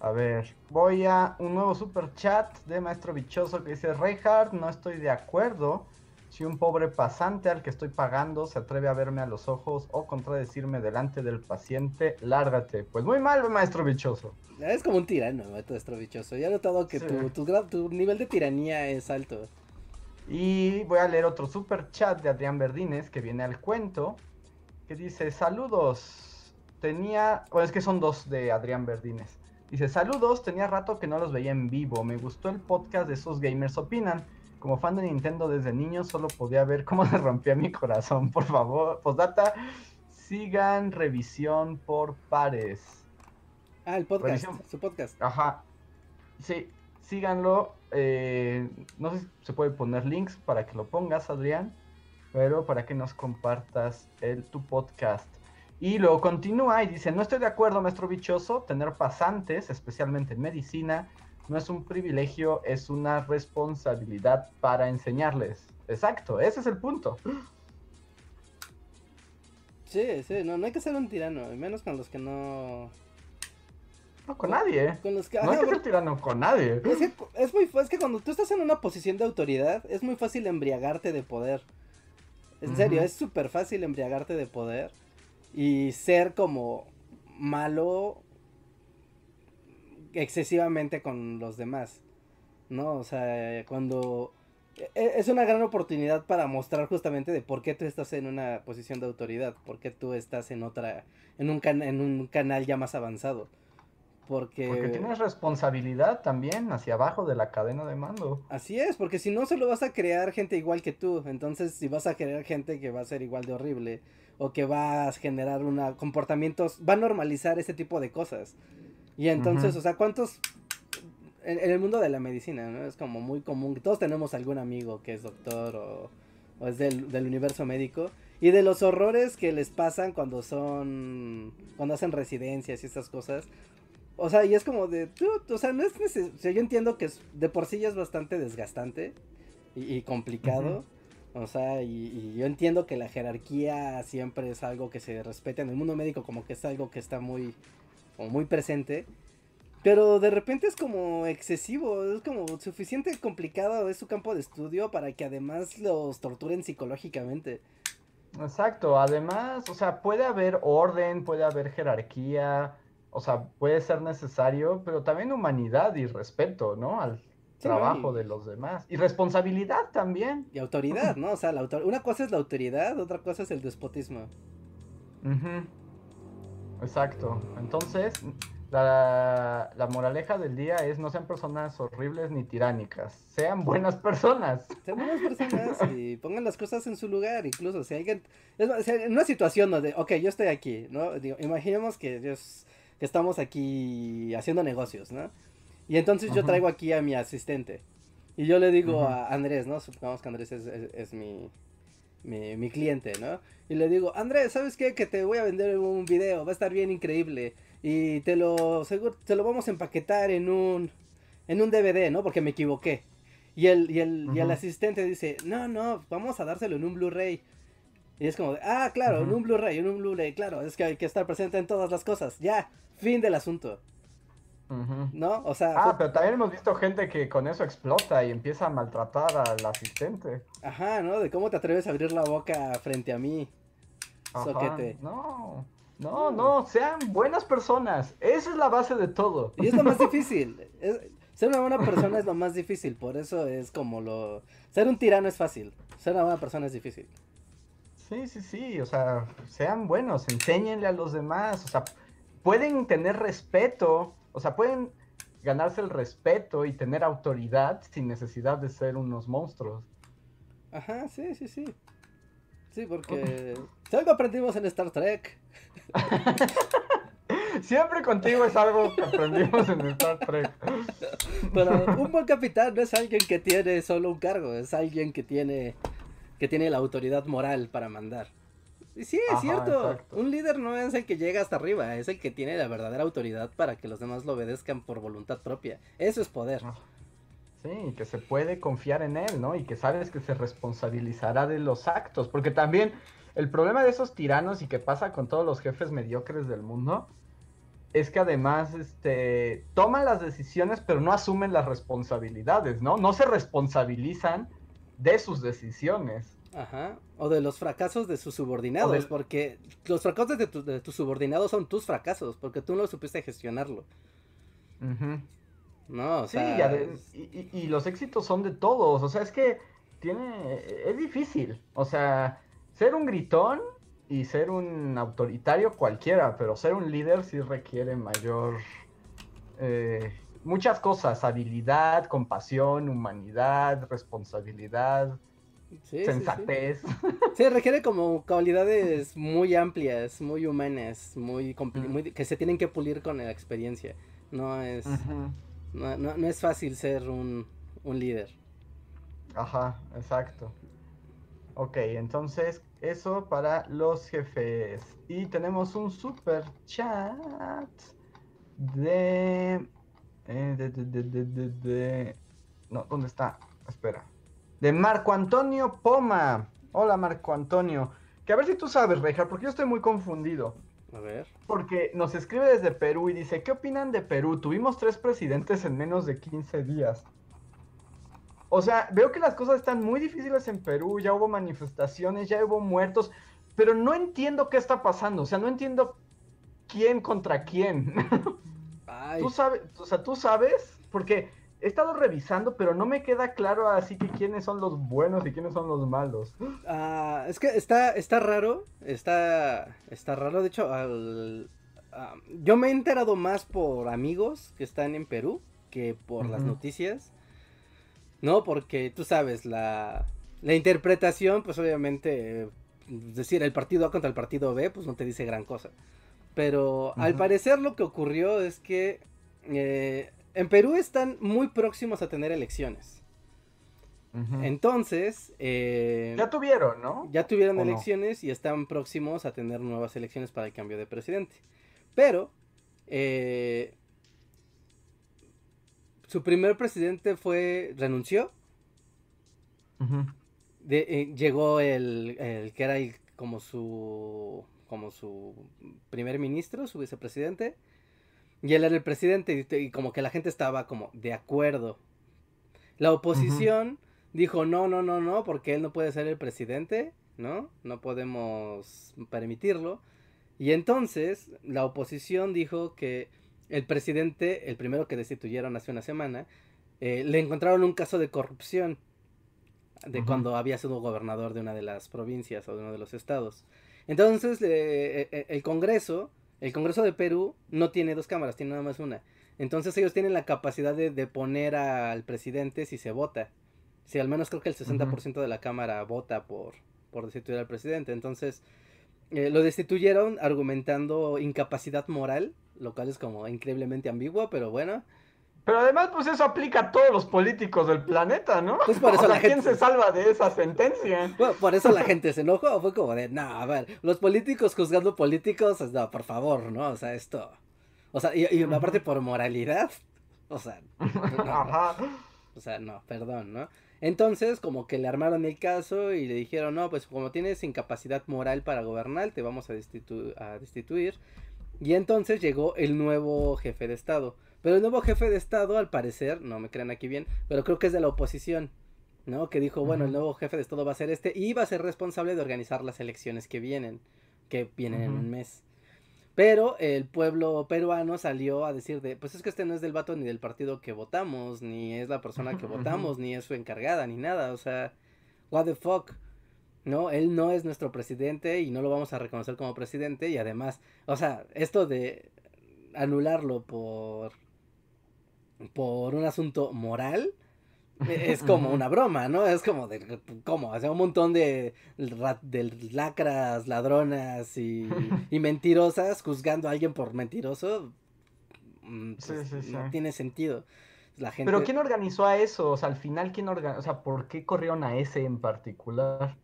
A ver, voy a un nuevo super chat de Maestro Bichoso que dice, Reinhardt, no estoy de acuerdo. Si un pobre pasante al que estoy pagando se atreve a verme a los ojos o contradecirme delante del paciente, lárgate. Pues muy mal, maestro bichoso. Es como un tirano, maestro bichoso. Ya he notado que tu, tu, nivel de tiranía es alto. Y voy a leer otro super chat de Adrián Verdines que viene al cuento. Que dice, saludos. Tenía... Bueno, es que son dos de Adrián Verdines. Dice, saludos, tenía rato que no los veía en vivo. Me gustó el podcast de esos gamers opinan. Como fan de Nintendo desde niño solo podía ver cómo le rompía mi corazón. Por favor, postdata, sigan revisión por pares. Ah, el podcast, su podcast. Ajá. Sí, síganlo. Eh, no sé si se puede poner links para que lo pongas, Adrián. Pero para que nos compartas el, tu podcast. Y luego continúa y dice, no estoy de acuerdo, maestro bichoso, tener pasantes, especialmente en medicina, no es un privilegio, es una responsabilidad para enseñarles. Exacto, ese es el punto. Sí, sí, no, no hay que ser un tirano, menos con los que no... No, con nadie. Con los que... No hay que ser tirano con nadie. Es que, es, muy, es que cuando tú estás en una posición de autoridad, es muy fácil embriagarte de poder. En serio, es súper fácil embriagarte de poder y ser como malo excesivamente con los demás, ¿no? O sea, cuando e, es una gran oportunidad para mostrar justamente de por qué tú estás en una posición de autoridad, por qué tú estás en otra, en un, en un canal ya más avanzado. Porque... porque tienes responsabilidad también hacia abajo de la cadena de mando. Así es, porque si no solo vas a crear gente igual que tú, entonces si vas a crear gente que va a ser igual de horrible, o que va a generar una comportamientos, va a normalizar ese tipo de cosas. Y entonces, o sea, ¿cuántos en, el mundo de la medicina, ¿no? Es como muy común, que todos tenemos algún amigo que es doctor o, o es del, del, universo médico. Y de los horrores que les pasan cuando son, cuando hacen residencias y estas cosas. O sea, y es como de, o sea, no es necesario, o sea, yo entiendo que es, de por sí ya es bastante desgastante y, y complicado. O sea, y, yo entiendo que la jerarquía siempre es algo que se respeta en el mundo médico, como que es algo que está muy, como muy presente. Pero de repente es como excesivo, es como suficiente complicado es su campo de estudio para que además los torturen psicológicamente. Exacto, además, o sea, puede haber orden, puede haber jerarquía, o sea, puede ser necesario, pero también humanidad y respeto, ¿no? Al trabajo de los demás. Y responsabilidad también. Y autoridad, ¿no? O sea, la autor... una cosa es la autoridad, otra cosa es el despotismo. Uh -huh. Exacto. Entonces, la, la, moraleja del día es no sean personas horribles ni tiránicas, sean buenas personas. Sean buenas personas y pongan las cosas en su lugar, incluso si alguien, es, en una situación donde, ok, yo estoy aquí, ¿no? Digo, imaginemos que, Dios, que estamos aquí haciendo negocios, ¿no? Y entonces yo traigo aquí a mi asistente y yo le digo a Andrés, ¿no? Supongamos que Andrés es, es, es mi, mi, mi, cliente, ¿no? Y le digo, Andrés, ¿sabes qué? Que te voy a vender un video, va a estar bien increíble y te lo seguro, te lo vamos a empaquetar en un en un DVD, ¿no? Porque me equivoqué. Y el y el, y el asistente dice, "No, no, vamos a dárselo en un Blu-ray." Y es como, de, "Ah, claro, en un Blu-ray, en un Blu-ray, claro, es que hay que estar presente en todas las cosas." Ya, fin del asunto. Uh -huh. ¿No? O sea, Ah, fue... pero también hemos visto gente que con eso explota y empieza a maltratar al asistente. Ajá, ¿no? De cómo te atreves a abrir la boca frente a mí. Ajá, Soquete. No. No, no, sean buenas personas. Esa es la base de todo. Y es lo más difícil. Es, ser una buena persona es lo más difícil. Por eso es como lo. Ser un tirano es fácil. Ser una buena persona es difícil. Sí, sí, sí. O sea, sean buenos. Enséñenle a los demás. O sea, pueden tener respeto. O sea, pueden ganarse el respeto y tener autoridad sin necesidad de ser unos monstruos. Ajá, sí, sí, sí. Sí, porque algo aprendimos en Star Trek. Siempre contigo es algo que aprendimos en Star Trek. Pero un buen capitán no es alguien que tiene solo un cargo, es alguien que tiene que tiene la autoridad moral para mandar. Sí, es Ajá, cierto. Exacto. Un líder no es el que llega hasta arriba, es el que tiene la verdadera autoridad para que los demás lo obedezcan por voluntad propia. Eso es poder. Sí, que se puede confiar en él, ¿no? Y que sabes que se responsabilizará de los actos. Porque también el problema de esos tiranos y que pasa con todos los jefes mediocres del mundo es que además este, toman las decisiones pero no asumen las responsabilidades, ¿no? No se responsabilizan de sus decisiones. Ajá. O de los fracasos de sus subordinados, porque los fracasos de, tu, de, tus subordinados son tus fracasos, porque tú no supiste gestionarlo. Uh -huh. No, o sí, sea... y, y, y, los éxitos son de todos, o sea, es que tiene, es difícil, o sea, ser un gritón y ser un autoritario cualquiera, pero ser un líder sí requiere mayor, eh, muchas cosas, habilidad, compasión, humanidad, responsabilidad, sí, sensatez. Sí, sí. sí, requiere como cualidades muy amplias, muy humanas, muy, muy, que se tienen que pulir con la experiencia, no es... No, no, no, es fácil ser un, un, líder. Ajá, exacto. Ok, entonces eso para los jefes. Y tenemos un super chat de... Eh, de, de, de, de, de, No, ¿dónde está? Espera. De Marco Antonio Poma. Hola Marco Antonio. Que a ver si tú sabes, Reja, porque yo estoy muy confundido. A ver. Porque nos escribe desde Perú y dice, ¿qué opinan de Perú? Tuvimos tres presidentes en menos de 15 días. O sea, veo que las cosas están muy difíciles en Perú, ya hubo manifestaciones, ya hubo muertos, pero no entiendo qué está pasando, o sea, no entiendo quién contra quién. Ay. ¿Tú sabes, o sea, tú sabes? Porque he estado revisando, pero no me queda claro así que quiénes son los buenos y quiénes son los malos. Uh, es que está, está raro, está, está raro, de hecho, al, uh, yo me he enterado más por amigos que están en Perú que por uh -huh. las noticias, ¿no? Porque tú sabes, la, la interpretación, pues obviamente, es decir, el partido A contra el partido B, pues no te dice gran cosa. Pero al parecer lo que ocurrió es que... Eh, en Perú están muy próximos a tener elecciones. Entonces, eh, ya tuvieron, ¿no? Ya tuvieron elecciones y están próximos a tener nuevas elecciones para el cambio de presidente. Pero, eh, su primer presidente fue, renunció. Eh, llegó el, que era como su, como su primer ministro, su vicepresidente. Y él era el presidente y, como que la gente estaba como de acuerdo. La oposición dijo, no, no, no, no, porque él no puede ser el presidente, ¿no? No podemos permitirlo. Y entonces la oposición dijo que el presidente, el primero que destituyeron hace una semana, eh, le encontraron un caso de corrupción de cuando había sido gobernador de una de las provincias o de uno de los estados. Entonces eh, eh, el Congreso, el Congreso de Perú no tiene dos cámaras, tiene nada más una. Entonces ellos tienen la capacidad de, poner al presidente si se vota. Si al menos creo que el 60% de la Cámara vota por, por destituir al presidente. Entonces, eh, lo destituyeron argumentando incapacidad moral, lo cual es como increíblemente ambiguo, pero bueno. Pero además, pues eso aplica a todos los políticos del planeta, ¿no? Pues por eso la ¿quién se salva de esa sentencia? Bueno, por eso la gente se enojó, fue como de, no, a ver, los políticos juzgando políticos, no, por favor, ¿no? O sea, esto... O sea, y, y aparte por moralidad, o sea... Ajá. O sea, no, perdón, ¿no? Entonces, como que le armaron el caso y le dijeron, no, pues como tienes incapacidad moral para gobernar, te vamos a, a destituir. Y entonces llegó el nuevo jefe de Estado. Pero el nuevo jefe de Estado, al parecer, no me crean aquí bien, pero creo que es de la oposición, ¿no? Que dijo, bueno, el nuevo jefe de Estado va a ser este y va a ser responsable de organizar las elecciones que vienen, que vienen en un mes. Pero el pueblo peruano salió a decir de, pues es que este no es del vato ni del partido que votamos, ni es la persona que votamos, ni es su encargada, ni nada, o sea, what the fuck. No, él no es nuestro presidente y no lo vamos a reconocer como presidente y además, o sea, esto de anularlo por por un asunto moral, e-, es como una broma, ¿no? Es como de, ¿cómo? Hace un montón de, de lacras, ladronas y, mentirosas juzgando a alguien por mentiroso. Mm, pues, no tiene sentido. La gente... Pero ¿quién organizó a eso? O sea, al final, ¿quién organizó? O sea, ¿por qué corrieron a ese en particular?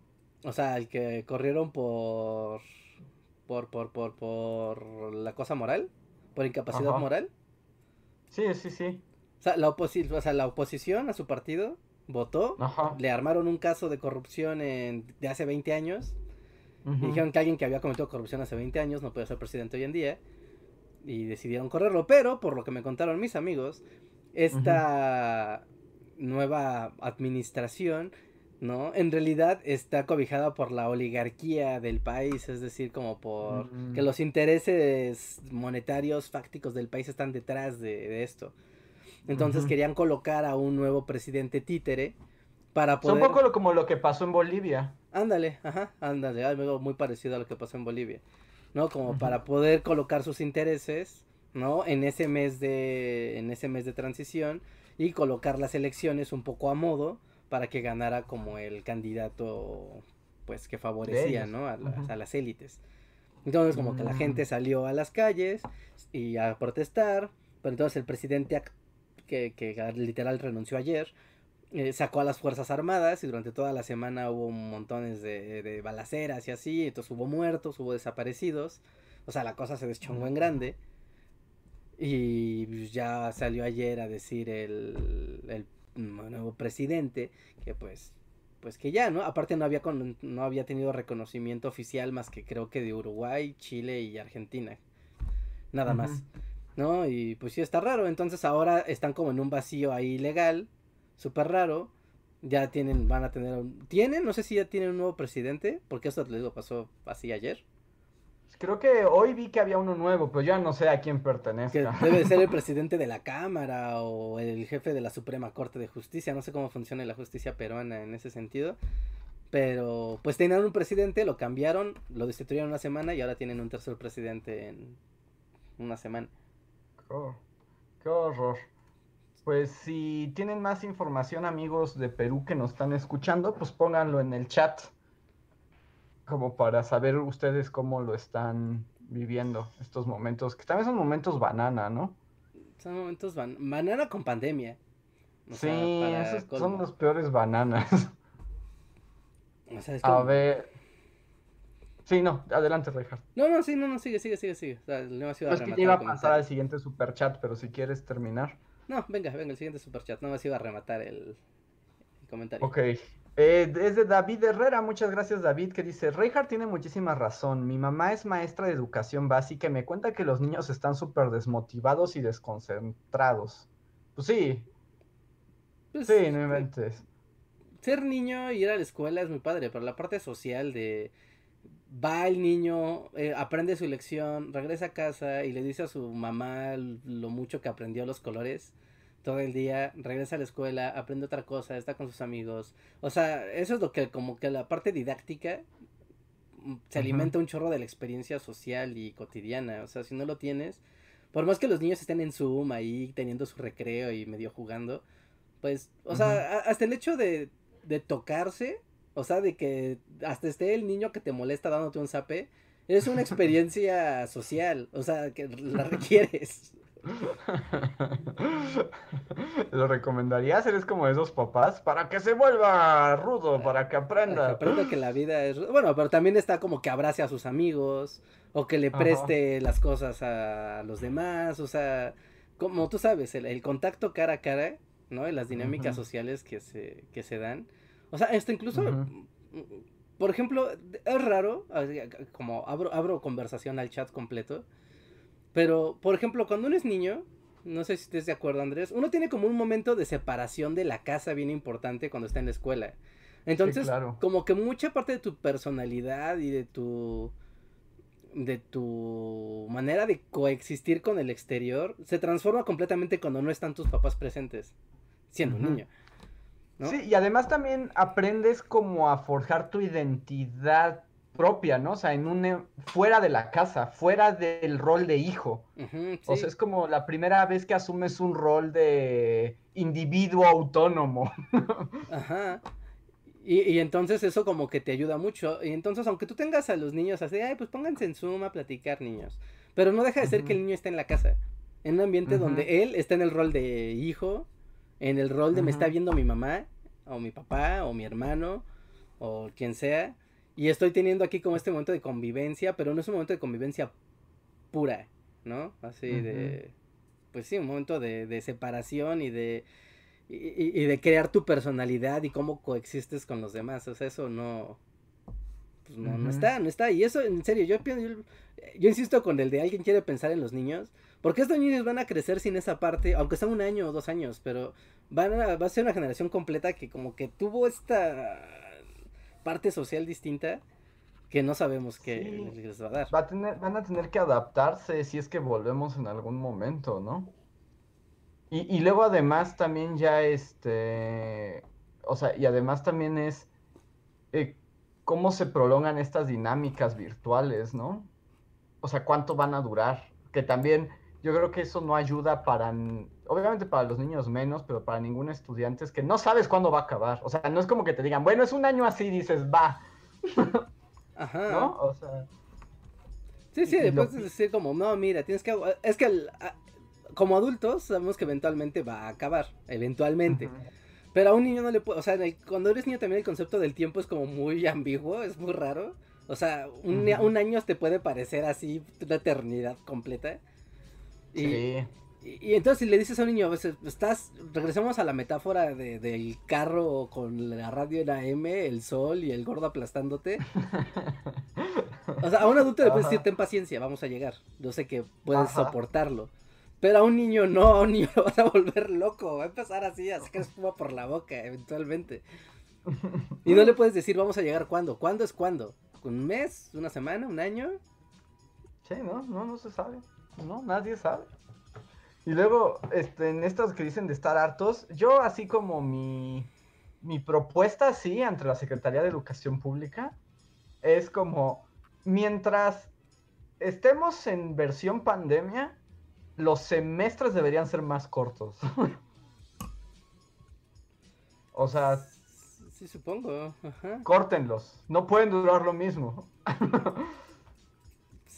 O sea, el que corrieron por... Por, por, por, por la cosa moral, por incapacidad moral. Sí, sí, sí. O sea, la, o sea, la oposición a su partido votó, le armaron un caso de corrupción en, de hace 20 años, y dijeron que alguien que había cometido corrupción hace 20 años no puede ser presidente hoy en día, y decidieron correrlo, pero por lo que me contaron mis amigos, esta nueva administración, ¿no? En realidad está cobijada por la oligarquía del país, es decir, como por que mm. los intereses monetarios fácticos del país están detrás de esto. Entonces querían colocar a un nuevo presidente títere para poder... Es un poco como lo que pasó en Bolivia. Ándale, ajá, ándale, algo muy parecido a lo que pasó en Bolivia. ¿No? Como para poder colocar sus intereses, ¿no? En ese mes de en ese mes de transición y colocar las elecciones un poco a modo para que ganara como el candidato pues que favorecía, ¿no? A, a, las élites. Entonces como que la gente mm. salió a las calles y a protestar, pero entonces el presidente que, literal renunció ayer, eh, sacó a las Fuerzas Armadas y durante toda la semana hubo montones de, de, balaceras y así, entonces hubo muertos, hubo desaparecidos, o sea, la cosa se deschongó en grande. Y pues, ya salió ayer a decir el, el nuevo presidente que pues pues que ya, ¿no? Aparte no había no había tenido reconocimiento oficial más que creo que de Uruguay, Chile y Argentina. Nada más. ¿no? Y pues sí está raro, entonces ahora están como en un vacío ahí legal, súper raro. Ya tienen, van a tener, un... ¿tienen? No sé si ya tienen un nuevo presidente, porque esto les digo pasó así ayer. Creo que hoy vi que había uno nuevo, pero ya no sé a quién pertenece. debe ser el presidente de la Cámara o el jefe de la Suprema Corte de Justicia. No sé cómo funciona la justicia peruana en ese sentido. Pero pues tenían un presidente, lo cambiaron, lo destituyeron una semana y ahora tienen un tercer presidente en una semana. Oh, qué horror. Pues si tienen más información, amigos de Perú que nos están escuchando, pues pónganlo en el chat. Como para saber ustedes cómo lo están viviendo estos momentos, que también son momentos banana, ¿no? Son momentos ban banana con pandemia. sí, esos son los peores bananas. A ver. Sí, no, adelante, Reinhardt. No, no, sí, no, no, sigue, sigue, sigue, sigue. O sea, no iba a iba a pasar al siguiente superchat, pero si quieres terminar. No, venga, venga, el siguiente superchat. No más iba a rematar el, el comentario. Ok. Eh, es de David Herrera, muchas gracias David, que dice, Reinhardt tiene muchísima razón, mi mamá es maestra de educación básica y me cuenta que los niños están súper desmotivados y desconcentrados. Pues sí. Pues sí, no inventes. Ser niño y ir a la escuela es muy padre, pero la parte social de... Va el niño, eh, aprende su lección, regresa a casa y le dice a su mamá lo mucho que aprendió los colores todo el día, regresa a la escuela, aprende otra cosa, está con sus amigos. O sea, eso es lo que como que la parte didáctica mm, se alimenta un chorro de la experiencia social y cotidiana. O sea, si no lo tienes, por más que los niños estén en Zoom ahí teniendo su recreo y medio jugando, pues, o sea, hasta el hecho de, de tocarse, o sea, de que hasta esté el niño que te molesta dándote un zape, es una experiencia social, o sea, que la requieres. Lo recomendarías, eres como esos papás, para que se vuelva rudo, para que aprenda. aprenda que la vida es... Bueno, pero también está como que abrace a sus amigos, o que le preste las cosas a los demás, o sea, como tú sabes, el, contacto cara a cara, ¿no? Y las dinámicas sociales que se, que se dan. O sea, esto incluso... Por ejemplo, es raro, como abro, abro conversación al chat completo, pero, por ejemplo, cuando uno es niño, no sé si estés de acuerdo, Andrés, uno tiene como un momento de separación de la casa bien importante cuando está en la escuela. Entonces, como que mucha parte de tu personalidad y de tu de tu manera de coexistir con el exterior se transforma completamente cuando no están tus papás presentes, siendo un niño. Sí, y además también aprendes como a forjar tu identidad propia, ¿no? O sea, en un e, fuera de la casa, fuera del rol de hijo. O sea, es como la primera vez que asumes un rol de individuo autónomo. Ajá. Y, entonces eso como que te ayuda mucho. Y entonces, aunque tú tengas a los niños así, ay, pues pónganse en Zoom a platicar, niños. Pero no deja de ser que el niño esté en la casa. En un ambiente donde él está en el rol de hijo, en el rol de me está viendo mi mamá, o mi papá, o mi hermano, o quien sea y estoy teniendo aquí como este momento de convivencia, pero no es un momento de convivencia pura, ¿no? Así de, pues sí, un momento de, separación y de, y, de crear tu personalidad y cómo coexistes con los demás. O sea, eso no, pues no, no está, no está. Y eso, en serio, yo, yo, yo insisto con el de alguien quiere pensar en los niños, porque estos niños van a crecer sin esa parte, aunque sea un año o dos años, pero van a, va a ser una generación completa que como que tuvo esta parte social distinta que no sabemos qué les va a dar. Va a tener, van a tener que adaptarse si es que volvemos en algún momento, ¿no? Y, luego además también ya este, o sea, y además también es eh, cómo se prolongan estas dinámicas virtuales, ¿no? O sea, cuánto van a durar. Que también yo creo que eso no ayuda para, obviamente para los niños menos, pero para ningún estudiante es que no sabes cuándo va a acabar. O sea, no es como que te digan, bueno, es un año así, dices, va. Ajá. ¿No? O sea. Sí, sí, después de decir como, no, mira, tienes que... Es que como adultos sabemos que eventualmente va a acabar, eventualmente. Pero a un niño no le puede, o sea, cuando eres niño también el concepto del tiempo es como muy ambiguo, es muy raro. O sea, un, un año te puede parecer así una eternidad completa. Y, y, entonces si le dices a un niño, veces estás, regresamos a la metáfora de, del carro con la radio en AM, el sol y el gordo aplastándote. o sea, a un adulto le puedes decir, ten paciencia, vamos a llegar. Yo sé que puedes soportarlo. Pero a un niño no, a un niño lo vas a volver loco. Va a empezar así, a sacar espuma por la boca, eventualmente. Y no le puedes decir, vamos a llegar cuándo. ¿Cuándo es cuándo? ¿Un mes? ¿Una semana? ¿Un año? Sí, no, no, no se sabe. No, nadie sabe. Y luego, este, en estas que dicen de estar hartos, yo así como mi, mi propuesta, sí, ante la Secretaría de Educación Pública, es como, mientras estemos en versión pandemia, los semestres deberían ser más cortos. o sea... Sí, supongo. Córtenlos. No pueden durar lo mismo.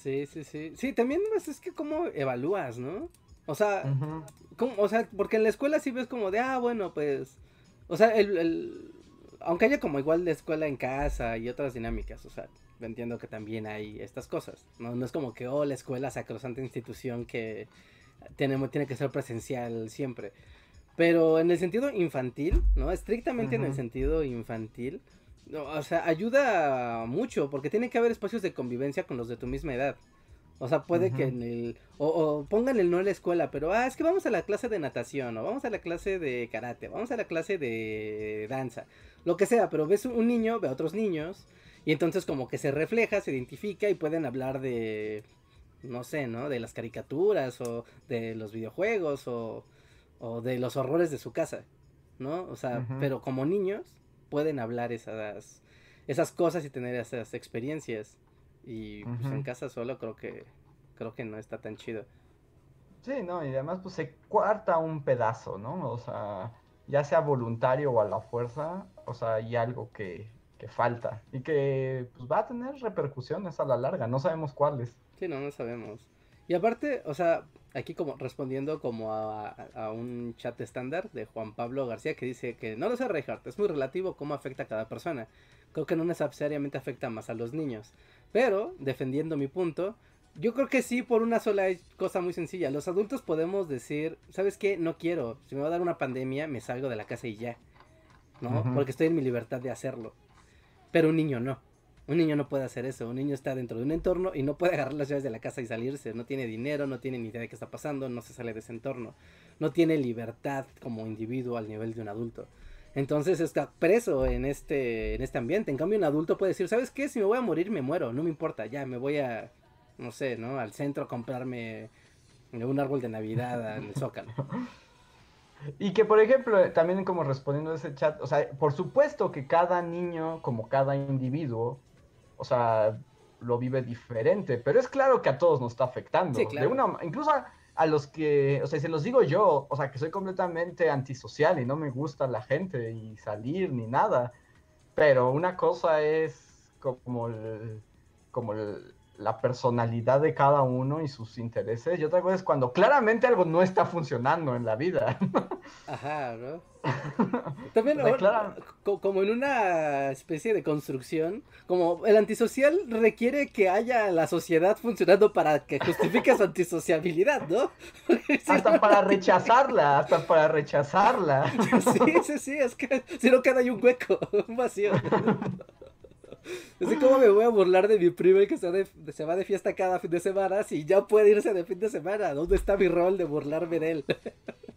Sí, sí, sí. Sí, también pues, es que cómo evalúas, ¿no? O sea, o sea, porque en la escuela sí ves como de, ah, bueno, pues, o sea, el, el, aunque haya como igual de escuela en casa y otras dinámicas, o sea, entiendo que también hay estas cosas, ¿no? No es como que, oh, la escuela sacrosanta institución que tiene, tiene que ser presencial siempre. Pero en el sentido infantil, ¿no? Estrictamente en el sentido infantil, o sea, ayuda mucho porque tiene que haber espacios de convivencia con los de tu misma edad. O sea, puede que en el... O, pongan el no en la escuela, pero, ah, es que vamos a la clase de natación, o vamos a la clase de karate, vamos a la clase de danza, lo que sea, pero ves un niño, ve a otros niños, y entonces como que se refleja, se identifica y pueden hablar de, no sé, ¿no? De las caricaturas, o de los videojuegos, o, o de los horrores de su casa, ¿no? O sea, pero como niños pueden hablar esas, esas cosas y tener esas experiencias. Y pues en casa solo creo que creo que no está tan chido. Sí, no, y además pues se cuarta un pedazo, ¿no? O sea, ya sea voluntario o a la fuerza, o sea, hay algo que, que falta y que pues va a tener repercusiones a la larga, no sabemos cuáles. Sí, no, no sabemos. Y aparte, o sea, aquí como respondiendo como a, a, un chat estándar de Juan Pablo García que dice que no lo sé, Reinhardt, es muy relativo cómo afecta a cada persona. Creo que no necesariamente afecta más a los niños. Pero, defendiendo mi punto, yo creo que sí por una sola cosa muy sencilla. Los adultos podemos decir, ¿sabes qué? No quiero. Si me va a dar una pandemia, me salgo de la casa y ya. ¿No? Porque estoy en mi libertad de hacerlo. Pero un niño no. Un niño no puede hacer eso. Un niño está dentro de un entorno y no puede agarrar las llaves de la casa y salirse. No tiene dinero, no tiene ni idea de qué está pasando, no se sale de ese entorno. No tiene libertad como individuo al nivel de un adulto. Entonces está preso en este, en este ambiente. En cambio, un adulto puede decir, ¿sabes qué? Si me voy a morir, me muero. No me importa, ya, me voy a, no sé, ¿no? Al centro a comprarme un árbol de Navidad en el Zócalo. Y que, por ejemplo, también como respondiendo a ese chat, o sea, por supuesto que cada niño, como cada individuo, o sea, lo vive diferente, pero es claro que a todos nos está afectando. Sí, claro. de una, incluso a los que, o sea, se los digo yo, o sea, que soy completamente antisocial y no me gusta la gente y salir ni nada, pero una cosa es como como el, la personalidad de cada uno y sus intereses. Y otra cosa es cuando claramente algo no está funcionando en la vida. Ajá, ¿no? También, como en una especie de construcción, como el antisocial requiere que haya la sociedad funcionando para que justifique su antisociabilidad, ¿no? hasta para rechazarla, hasta para rechazarla. sí, sí, sí, es que si no queda ahí un hueco, un vacío. Así como me voy a burlar de mi primo que se, va de fiesta cada fin de semana si ya puede irse de fin de semana. ¿Dónde está mi rol de burlarme de él?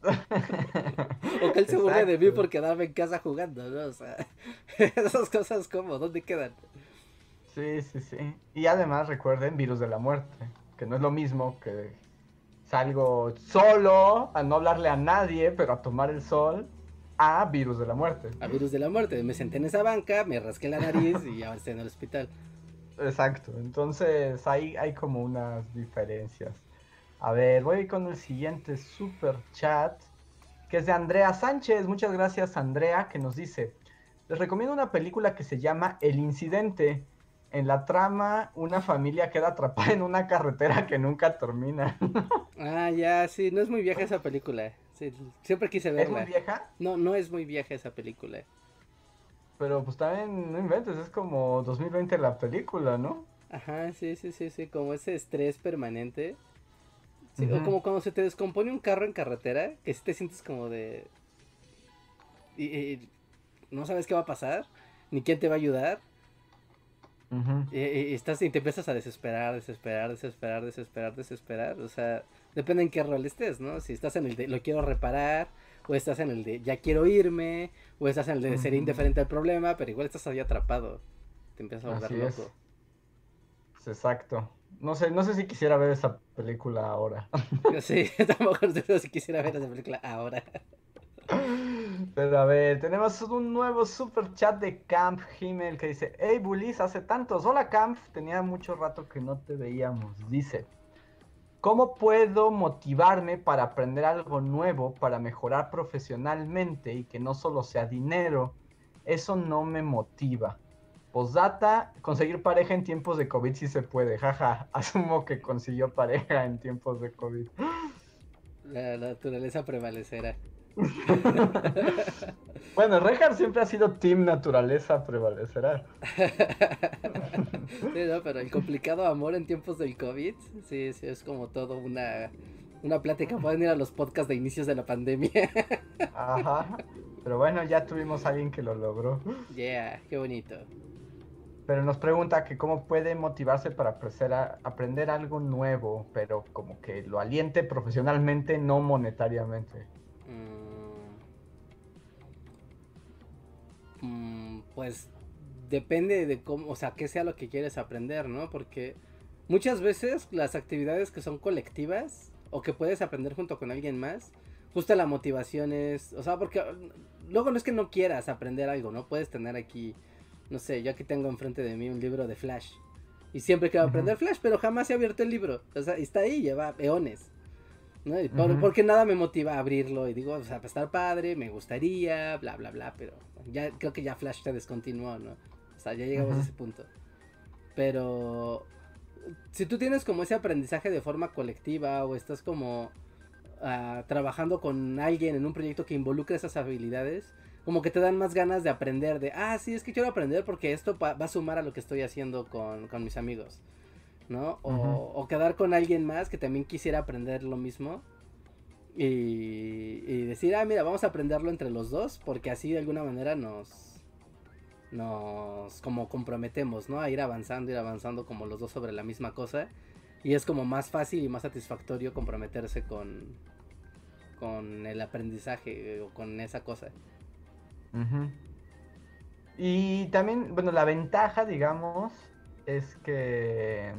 o que él se burle de mí por quedarme en casa jugando, ¿no? O sea, esas cosas como, ¿dónde quedan? Sí, sí, sí. Y además recuerden Virus de la Muerte, que no es lo mismo que salgo solo a no hablarle a nadie, pero a tomar el sol a virus de la muerte. A virus de la muerte. Me senté en esa banca, me rasqué la nariz y ahora estoy en el hospital. Exacto. Entonces hay, hay como unas diferencias. A ver, voy con el siguiente super chat, que es de Andrea Sánchez. Muchas gracias, Andrea, que nos dice: Les recomiendo una película que se llama El Incidente. En la trama, una familia queda atrapada en una carretera que nunca termina. ah, ya, sí, no es muy vieja esa película siempre quise verla. ¿Es muy vieja? No, no es muy vieja esa película. Pero pues también, no inventes, es como 2020 la película, ¿no? Ajá, sí, sí, sí, sí, como ese estrés permanente. O como cuando se te descompone un carro en carretera, que si te sientes como de... Y, no sabes qué va a pasar, ni quién te va a ayudar. y, estás y te empiezas a desesperar, desesperar, desesperar, desesperar, desesperar. O sea, depende en qué rol estés, ¿no? Si estás en el de lo quiero reparar, o estás en el de ya quiero irme, o estás en el de ser indiferente al problema, pero igual estás ahí atrapado. Te empiezas a volver loco. exacto. No sé, no sé si quisiera ver esa película ahora. sí, tampoco sé si quisiera ver esa película ahora. Pero a ver, tenemos un nuevo super chat de Camp Himmel que dice, hey Bulis, hace tantos. Hola Camp, tenía mucho rato que no te veíamos. Dice, ¿Cómo puedo motivarme para aprender algo nuevo, para mejorar profesionalmente y que no solo sea dinero? Eso no me motiva. Posdata, conseguir pareja en tiempos de COVID sí se puede. Jaja, asumo que consiguió pareja en tiempos de COVID. La naturaleza prevalecerá. bueno, Reinhardt siempre ha sido Team Naturaleza prevalecerá. sí, no, pero el complicado amor en tiempos del COVID, sí, sí, es como todo una, una plática. Pueden ir a los podcasts de inicios de la pandemia. Ajá. Pero bueno, ya tuvimos a alguien que lo logró. Yeah, qué bonito. Pero nos pregunta que cómo puede motivarse para aprender algo nuevo, pero como que lo aliente profesionalmente, no monetariamente. Pues depende de cómo, o sea, qué sea lo que quieres aprender, ¿no? Porque muchas veces las actividades que son colectivas o que puedes aprender junto con alguien más, justo la motivación es, o sea, porque luego no es que no quieras aprender algo, ¿no? Puedes tener aquí, no sé, yo aquí tengo enfrente de mí un libro de Flash. Y siempre quiero aprender Flash, pero jamás he abierto el libro. O sea, está ahí, lleva eones. ¿No? Porque nada me motiva a abrirlo y digo, o sea, para estar padre, me gustaría, bla, bla, bla, pero ya creo que ya Flash se descontinuó, ¿no? O sea, ya llegamos a ese punto. Pero si tú tienes como ese aprendizaje de forma colectiva o estás como uh, trabajando con alguien en un proyecto que involucre esas habilidades, como que te dan más ganas de aprender, de, ah, sí, es que quiero aprender porque esto va a sumar a lo que estoy haciendo con, con mis amigos, ¿no? O, o, quedar con alguien más que también quisiera aprender lo mismo. Y, y decir, ah, mira, vamos a aprenderlo entre los dos, porque así de alguna manera nos, nos como comprometemos, ¿no? A ir avanzando, ir avanzando como los dos sobre la misma cosa. Y es como más fácil y más satisfactorio comprometerse con, con el aprendizaje o con esa cosa. Y también, bueno, la ventaja, digamos, es que...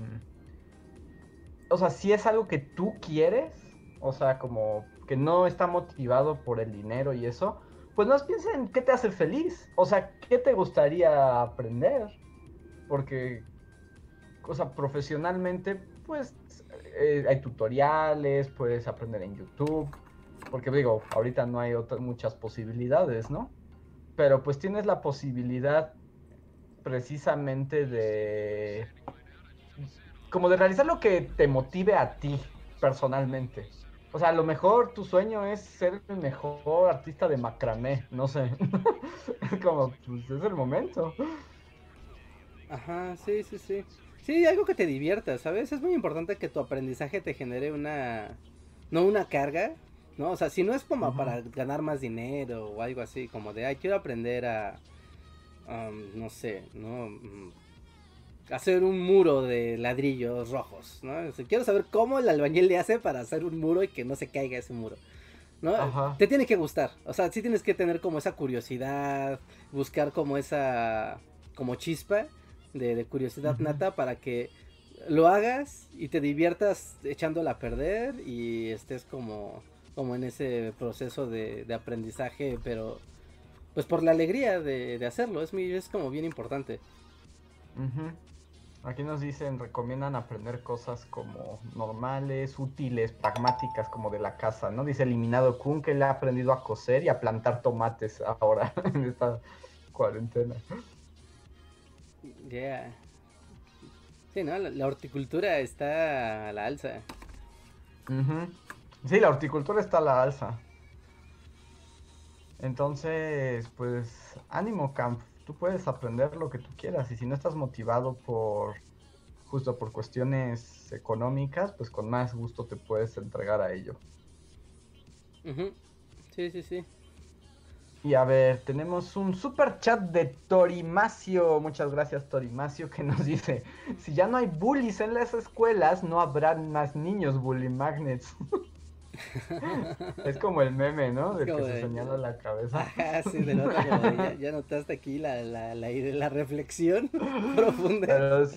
O sea, si es algo que tú quieres, o sea, como que no está motivado por el dinero y eso, pues no piensa en qué te hace feliz. O sea, ¿qué te gustaría aprender? Porque, o sea, profesionalmente, pues eh, hay tutoriales, puedes aprender en YouTube. Porque digo, ahorita no hay otras muchas posibilidades, ¿no? Pero pues tienes la posibilidad precisamente de... Como de realizar lo que te motive a ti personalmente. O sea, a lo mejor tu sueño es ser el mejor artista de macramé, no sé. es como, pues es el momento. Ajá, sí, sí, sí. Sí, algo que te divierta, ¿sabes? Es muy importante que tu aprendizaje te genere una... No una carga, ¿no? O sea, si no es como para ganar más dinero o algo así, como de, ay, quiero aprender a... no sé, ¿no? Mm, hacer un muro de ladrillos rojos, ¿no? quiero saber cómo el albañil le hace para hacer un muro y que no se caiga ese muro. ¿no? Te tiene que gustar, o sea, sí tienes que tener como esa curiosidad, buscar como esa, como chispa de, curiosidad nata para que lo hagas y te diviertas echándola a perder y estés como, como en ese proceso de, aprendizaje, pero pues por la alegría de, hacerlo, es, muy, es como bien importante. Aquí nos dicen, recomiendan aprender cosas como normales, útiles, pragmáticas, como de la casa, ¿no? Dice Eliminado Kun que le ha aprendido a coser y a plantar tomates ahora en esta cuarentena. Yeah. Sí, ¿no? La, horticultura está a la alza. Sí, la horticultura está a la alza. Entonces, pues, ánimo, Camp tú puedes aprender lo que tú quieras y si no estás motivado por justo por cuestiones económicas, pues con más gusto te puedes entregar a ello. Sí, sí, sí. Y a ver, tenemos un super chat de Torimacio. Muchas gracias, Torimacio, que nos dice: Si ya no hay bullies en las escuelas, no habrá más niños bully magnets. es como el meme, ¿no? De que se señala la cabeza. Ajá, sí, de ya, ya, notaste aquí la, la, la, la reflexión profunda. Pero,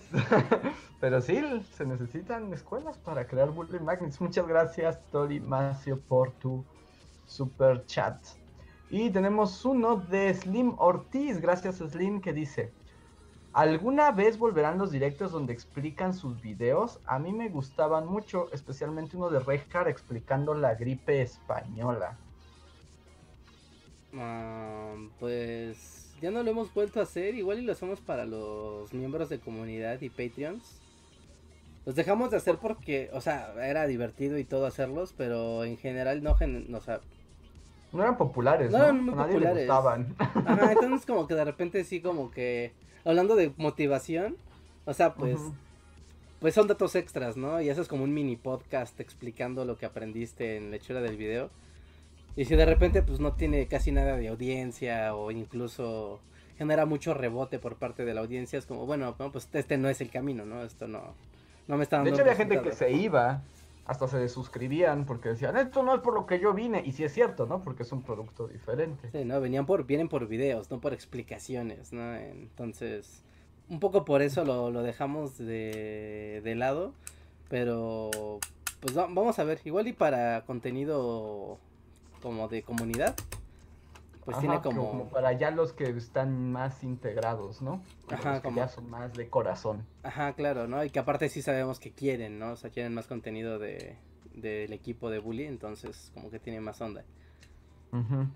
pero, sí, se necesitan escuelas para crear bullying magnets. Muchas gracias, Tori Macio, por tu super chat. Y tenemos uno de Slim Ortiz. Gracias, Slim, que dice. ¿Alguna vez volverán los directos donde explican sus videos? A mí me gustaban mucho, especialmente uno de Redcar explicando la gripe española. Ah, pues ya no lo hemos vuelto a hacer, igual y lo hacemos para los miembros de comunidad y Patreons. los dejamos de hacer porque, o sea, era divertido y todo hacerlos, pero en general no, gen o sea, no eran populares, no, ¿no? eran muy A nadie populares. le gustaban. Ajá, entonces como que de repente sí como que hablando de motivación, o sea, pues pues son datos extras, ¿no? Y haces como un mini podcast explicando lo que aprendiste en la hechura del video. Y si de repente pues no tiene casi nada de audiencia o incluso genera mucho rebote por parte de la audiencia, es como, bueno, no, pues este no es el camino, ¿no? Esto no no me está dando De hecho, había gente que se iba, hasta se desuscribían porque decían, esto no es por lo que yo vine. Y sí es cierto, ¿no? Porque es un producto diferente. Sí, no, venían por, vienen por videos, no por explicaciones, ¿no? Entonces, un poco por eso lo, lo dejamos de, de lado, pero pues va- vamos a ver, igual y para contenido como de comunidad, pues Ajá, tiene como... como, para ya los que están más integrados, ¿no? Ajá, los que ya son más de corazón. ajá, claro, ¿no? Y que aparte sí sabemos que quieren, ¿no? O sea, quieren más contenido de del equipo de Bully, entonces como que tiene más onda. Ujú.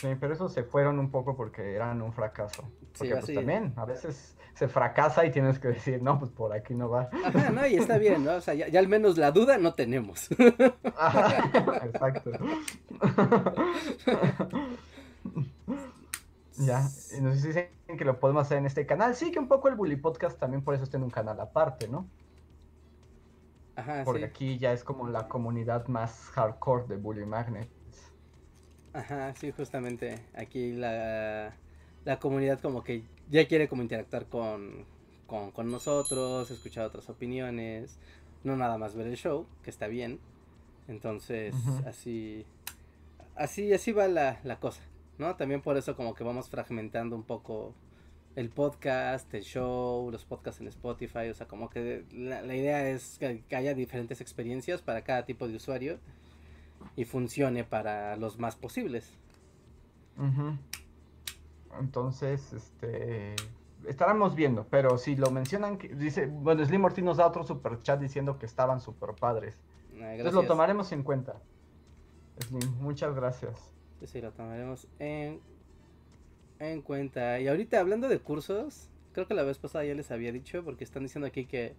Sí, pero esos se fueron un poco porque eran un fracaso. Porque pues así- también, a veces se fracasa y tienes que decir, no, pues por aquí no va. Ajá, no, y está bien, ¿no? O sea, ya, ya al menos la duda no tenemos. Ajá, Exacto. ya, y nos dicen que lo podemos hacer en este canal. Sí, que un poco el Bully Podcast también por eso está en un canal aparte, ¿no? Ajá, Porque sí. aquí ya es como la comunidad más hardcore de Bully Magnets. Ajá, sí, justamente. Aquí la, la comunidad como que ya quiere como interactuar con, con, con nosotros, escuchar otras opiniones, no nada más ver el show, que está bien. Entonces, así, así, así va la, la cosa, ¿no? También por eso como que vamos fragmentando un poco el podcast, el show, los podcasts en Spotify, o sea, como que la, la idea es que, haya diferentes experiencias para cada tipo de usuario y funcione para los más posibles. Ujú. Entonces, este. Estaremos viendo, pero si lo mencionan, que- dice, bueno, Slim Ortiz nos da otro super chat diciendo que estaban super padres. Ah, Entonces lo tomaremos en cuenta. Slim, muchas gracias. Sí, sí, lo tomaremos en, en cuenta. Y ahorita hablando de cursos, creo que la vez pasada ya les había dicho, porque están diciendo aquí que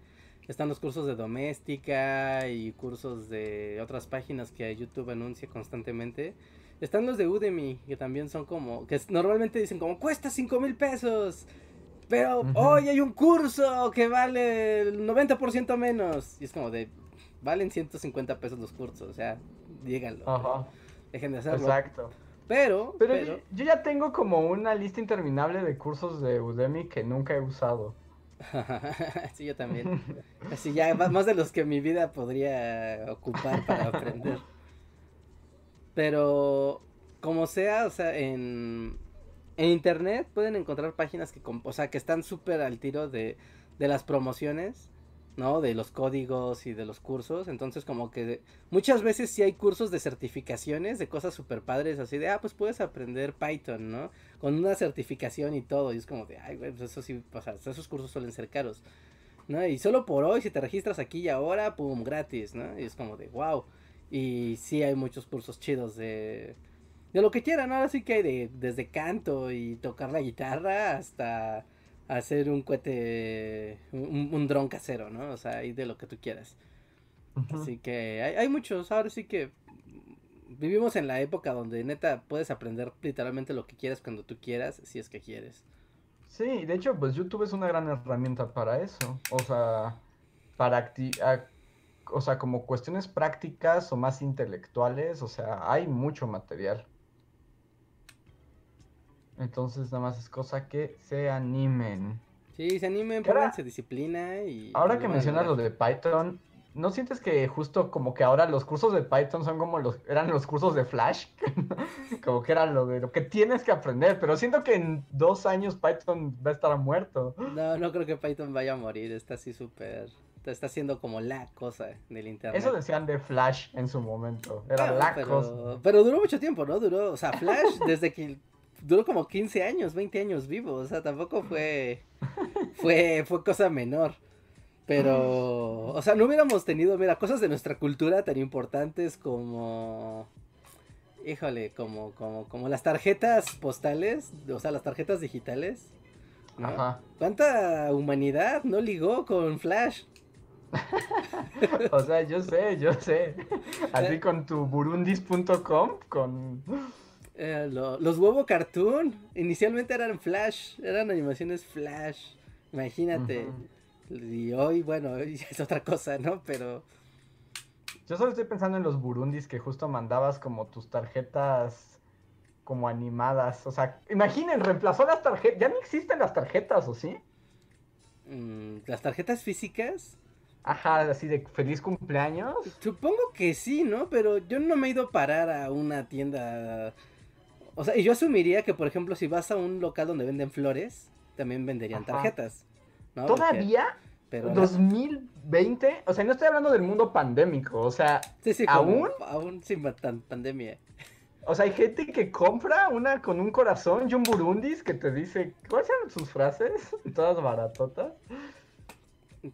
están los cursos de doméstica y cursos de otras páginas que YouTube anuncia constantemente. Están los de Udemy, que también son como, que normalmente dicen como, cuesta 5 mil pesos. Pero hoy hay un curso que vale el 90% menos. Y es como de, valen 150 pesos los cursos, o sea, díganlo. Ajá, Dejen de hacerlo. exacto. Pero, Pero, pero, Yo, yo ya tengo como una lista interminable de cursos de Udemy que nunca he usado. sí, yo también. Así ya, más de los que mi vida podría ocupar para aprender. Pero, como sea, o sea, en, en internet pueden encontrar páginas que, o sea, que están súper al tiro de, de las promociones, ¿no? De los códigos y de los cursos. Entonces, como que muchas veces sí hay cursos de certificaciones, de cosas súper padres, así de, ah, pues puedes aprender Python, ¿no? Con una certificación y todo. Y es como de, ay, güey, pues eso sí, o sea, esos cursos suelen ser caros. ¿no? Y solo por hoy, si te registras aquí y ahora, pum, gratis, ¿no? Y es como de, wow. Y sí hay muchos cursos chidos de, de lo que quieran. Ahora sí que hay de, desde canto y tocar la guitarra hasta hacer un cohete, un, un dron casero, ¿no? O sea, hay de lo que tú quieras. Así que hay, hay muchos, ahora sí que vivimos en la época donde neta puedes aprender literalmente lo que quieras cuando tú quieras, si es que quieres. Sí, de hecho, pues YouTube es una gran herramienta para eso. O sea, para acti- o sea, como cuestiones prácticas o más intelectuales, o sea, hay mucho material. Entonces, nada más es cosa que se animen. Sí, se animen, pónganse disciplina y... Ahora y que mencionas lo de Python, ¿no sientes que justo como que ahora los cursos de Python son como los eran los cursos de Flash? Como que era lo de lo que tienes que aprender, pero siento que en dos años Python va a estar muerto. No, no creo que Python vaya a morir, está así súper... Está siendo como la cosa del internet. Eso decían de Flash en su momento. Era la pero, cosa. pero duró mucho tiempo, ¿no? Duró, o sea, Flash desde que duró como 15 años, 20 años vivo, o sea, tampoco fue fue fue cosa menor. Pero, o sea, no hubiéramos tenido, mira, cosas de nuestra cultura tan importantes como híjole, como como como las tarjetas postales, o sea, las tarjetas digitales. Ajá. ¿Cuánta humanidad no ligó con Flash? o sea, yo sé, yo sé. Así con tu burundis.com, con... Eh, los huevo cartoon, inicialmente eran Flash, eran animaciones Flash, imagínate. Y hoy, bueno, es otra cosa, ¿no? Pero... Yo solo estoy pensando en los burundis que justo mandabas como tus tarjetas como animadas. O sea, imaginen, reemplazó las tarjetas. Ya no existen las tarjetas, ¿o sí? Mm, ¿Las tarjetas físicas? Ajá, así de feliz cumpleaños. Supongo que sí, ¿no? Pero yo no me he ido a parar a una tienda. O sea, y yo asumiría que, por ejemplo, si vas a un local donde venden flores, también venderían tarjetas. ¿Todavía? Pero 2020, o sea, no estoy hablando del mundo pandémico, o sea, sí, sí, aún aún sin pandemia. O sea, hay gente que compra una con un corazón y un burundis que te dice, ¿cuáles son sus frases? Todas baratotas.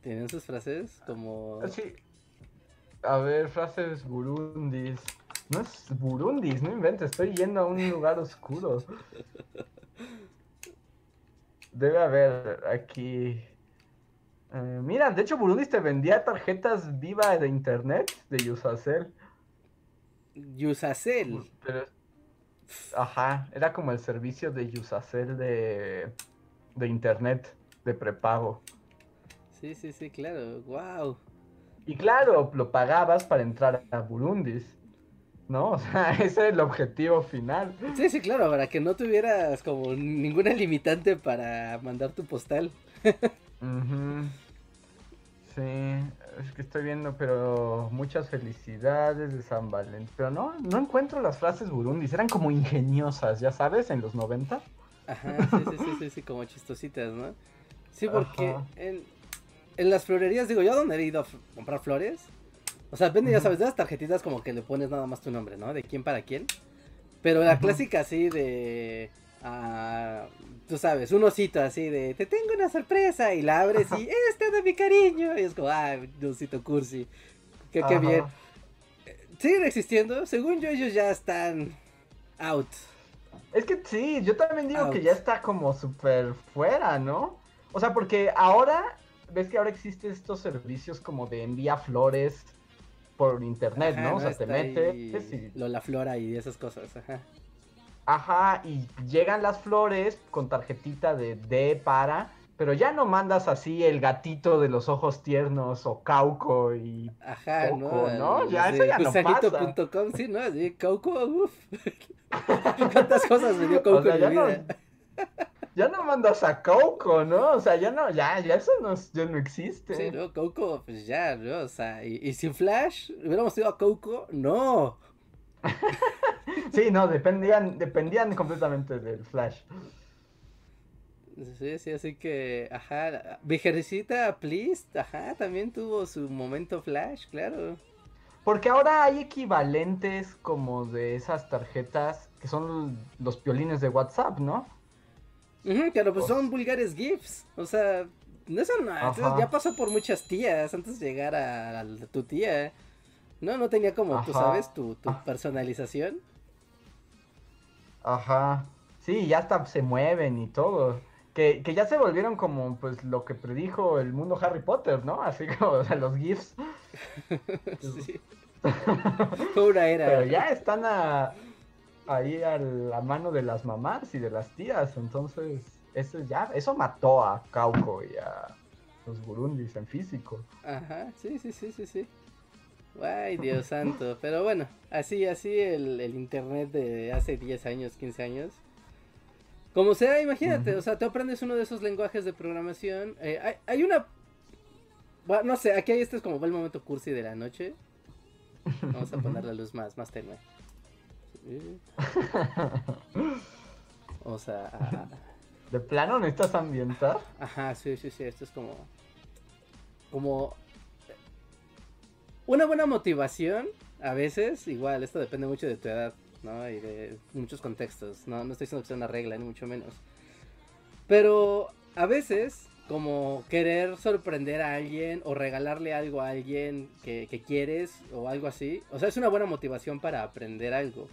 ¿Tienen sus frases como...? Sí. A ver, frases burundis. No es burundis, no inventes, estoy yendo a un lugar oscuro. Debe haber aquí... Eh, mira, de hecho Burundis te vendía tarjetas viva de internet de Yusacel. Yusacel. Pero, ajá, era como el servicio de Yusacel de, de internet, de prepago. Sí, sí, sí, claro, wow. Y claro, lo pagabas para entrar a Burundis. ¿No? O sea, ese es el objetivo final. Sí, sí, claro, para que no tuvieras como ninguna limitante para mandar tu postal. Sí, es que estoy viendo, pero muchas felicidades de San Valentín. Pero no, no encuentro las frases burundis, eran como ingeniosas, ya sabes, en los 90. Ajá, sí, sí, sí, sí, como chistositas, ¿no? Sí, porque en, en, las florerías, digo, yo donde he ido a comprar flores, o sea, venden, ya sabes, de las tarjetitas como que le pones nada más tu nombre, ¿no? De quién para quién. Pero la clásica así de... Uh, tú sabes, un osito así de, te tengo una sorpresa, y la abres y, este de mi cariño, y es como, ah, un osito cursi, que qué bien. Siguen existiendo, según yo ellos ya están out. Es que sí, yo también digo que ya está como súper fuera, ¿no? O sea, porque ahora, ves que ahora existen estos servicios como de envía flores por internet, ¿no? O sea, te metes y... Lo, la flora y esas cosas, ajá. Ajá, y llegan las flores con tarjetita de D para, pero ya no mandas así el gatito de los ojos tiernos o Cauco y Ajá, Coco, ¿no? Ya eso ya no pasa. sí, ¿no? Así, Cauco, uff. ¿Cuántas cosas me dio Cauco en mi vida? ya no mandas a Coco, ¿no? O sea, ya no, ya, ya eso no, ya no existe. Sí, no, Coco, pues ya, ¿no? O sea, y, y sin Flash, hubiéramos ido a Coco, no. sí, no, dependían, dependían completamente del Flash. Sí, sí, así que, ajá, Vijericita Please, ajá, también tuvo su momento Flash, claro. Porque ahora hay equivalentes como de esas tarjetas que son los piolines de WhatsApp, ¿no? claro, pues son vulgares GIFs, o sea, no son nada, ya pasó por muchas tías antes de llegar a, a tu tía. No, no tenía como, tú sabes, tu, tu ah. personalización. Ajá. Sí, ya hasta se mueven y todo. Que, que, ya se volvieron como pues lo que predijo el mundo Harry Potter, ¿no? Así como o sea, los GIFs. sí. Pura era. Pero ya están a, ahí a la mano de las mamás y de las tías. Entonces, eso ya, eso mató a Cauco y a los burundis en físico. Ajá, sí, sí, sí, sí, sí. Ay, Dios santo. Pero bueno, así, así el, internet de hace 10 años, 15 años. Como sea, imagínate, o sea, te aprendes uno de esos lenguajes de programación. Eh, hay, hay, una. Bueno, no sé, aquí este es como el momento cursi de la noche. Vamos a poner la luz más, más tenue. O sea. ¿De plano necesitas ambientar? Ajá, sí, sí, sí. Esto es como. Como una buena motivación, a veces, igual, esto depende mucho de tu edad, ¿no? Y de muchos contextos, ¿no? No estoy diciendo que sea una regla, ni mucho menos. Pero a veces, como querer sorprender a alguien o regalarle algo a alguien que, quieres o algo así, o sea, es una buena motivación para aprender algo.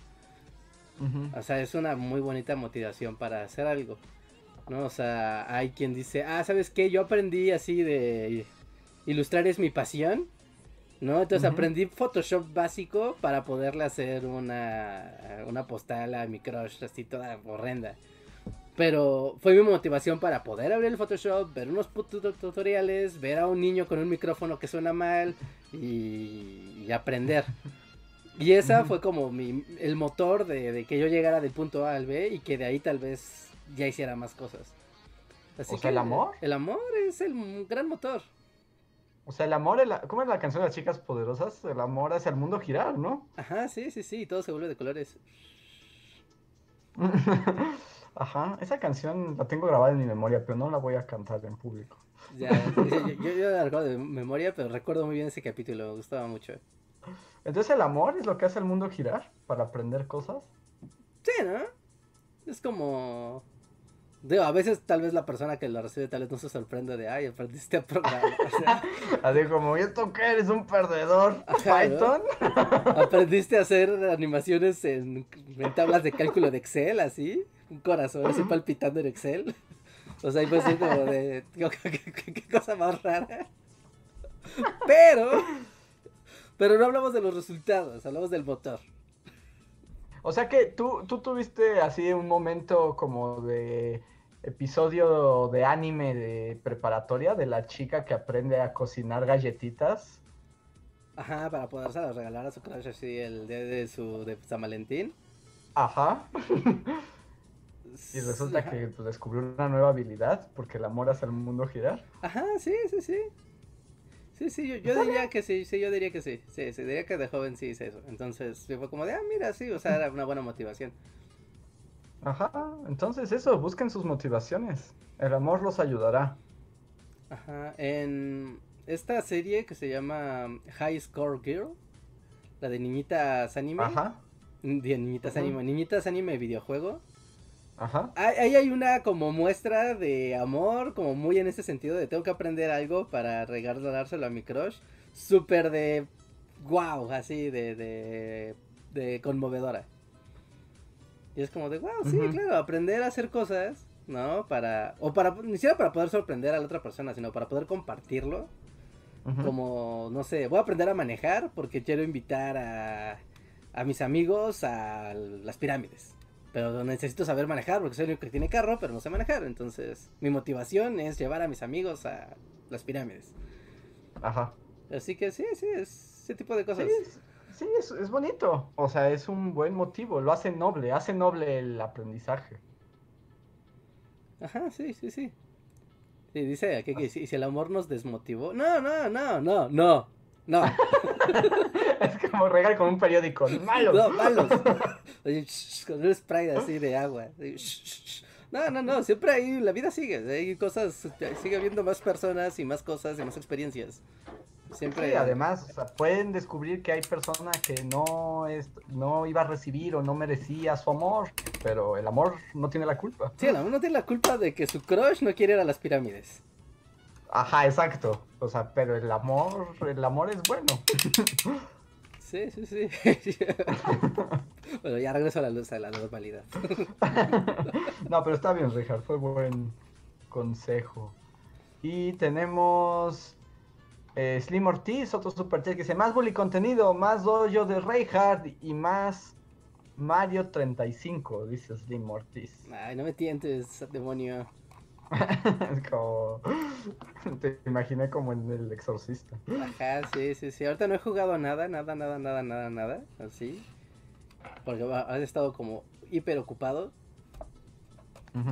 O sea, es una muy bonita motivación para hacer algo. ¿no? O sea, hay quien dice, ah, ¿sabes qué? Yo aprendí así de ilustrar es mi pasión, ¿no? Entonces aprendí Photoshop básico para poderle hacer una, una postal a mi crush así toda horrenda. Pero fue mi motivación para poder abrir el Photoshop, ver unos tutoriales, ver a un niño con un micrófono que suena mal y, aprender. Y esa fue como mi, el motor de, que yo llegara del punto A al B y que de ahí tal vez ya hiciera más cosas. Así que el amor. El amor es el gran motor. O sea, el amor, ¿cómo es la canción de las chicas poderosas? El amor hace el mundo girar, ¿no? Ajá, sí, sí, sí, todo se vuelve de colores. Ajá, esa canción la tengo grabada en mi memoria, pero no la voy a cantar en público. Ya, yo, yo, la recuerdo de memoria, pero recuerdo muy bien ese capítulo, me gustaba mucho. Entonces el amor es lo que hace el mundo girar para aprender cosas. Sí, ¿no? Es como... Digo, a veces tal vez la persona que lo recibe tal vez no se sorprende de, ay, aprendiste a programar. O sea, Así como, ¿y esto qué? ¿Eres un perdedor? ¿Python? ¿Aprendiste a hacer animaciones en, en tablas de cálculo de Excel, así? un corazón así palpitando en Excel. O sea, ser como de. ¿qué, cosa más rara. Pero. Pero no hablamos de los resultados, hablamos del motor. O sea que tú, tú tuviste así un momento como de episodio de anime de preparatoria de la chica que aprende a cocinar galletitas. Ajá, para poderse regalar a su crush así el día de su de San Valentín. Ajá. Y resulta que pues, descubrió una nueva habilidad porque el amor hace el mundo girar. Ajá, sí, sí, sí. Sí, sí, yo, diría que sí, sí, yo diría que sí. Sí, sí, diría que de joven sí hice eso. Entonces fue como de, ah, mira, sí, o sea, era una buena motivación. Ajá, entonces eso, busquen sus motivaciones. El amor los ayudará. Ajá, en esta serie que se llama High Score Girl, la de niñitas anime. Ajá. De niñitas anime, niñitas anime videojuego. Ajá. Ahí hay una como muestra de amor, como muy en ese sentido de tengo que aprender algo para regalárselo a mi crush. Súper de wow, así de, de, de conmovedora. Y es como de wow, sí, claro, aprender a hacer cosas, ¿no? Para, o para, ni siquiera para poder sorprender a la otra persona, sino para poder compartirlo. Como, no sé, voy a aprender a manejar porque quiero invitar a, a mis amigos a las pirámides. Pero necesito saber manejar porque soy el único que tiene carro, pero no sé manejar. Entonces, mi motivación es llevar a mis amigos a las pirámides. Ajá. Así que sí, sí, es ese tipo de cosas. Sí, es, bonito. O sea, es un buen motivo. Lo hace noble, hace noble el aprendizaje. Ajá, sí, sí, sí. Sí, dice que, que si, si el amor nos desmotivó. No, no, no, no, no. No. es como regal con un periódico. Malos. No, malos. Con un spray así de agua. No, no, no, siempre ahí la vida sigue, hay cosas, sigue habiendo más personas y más cosas y más experiencias. Siempre. Sí, además, pueden descubrir que hay personas que no es, no iba a recibir o no merecía su amor, pero el amor no tiene la culpa. Sí, el amor no tiene la culpa de que su crush no quiere ir a las pirámides. Ajá, exacto. O sea, pero el amor, el amor es bueno. Sí, sí, sí. bueno, ya regreso a la luz, a la normalidad. no, pero está bien, Richard, fue buen consejo. Y tenemos eh, Slim Ortiz, otro super chat que dice, más bully contenido, más dojo de Reinhardt y más Mario 35, dice Slim Ortiz. Ay, no me tientes, demonio. es como. Te imaginé como en el exorcista. Ajá, sí, sí, sí. Ahorita no he jugado nada, nada, nada, nada, nada, nada. Así. Porque has estado como hiper ocupado.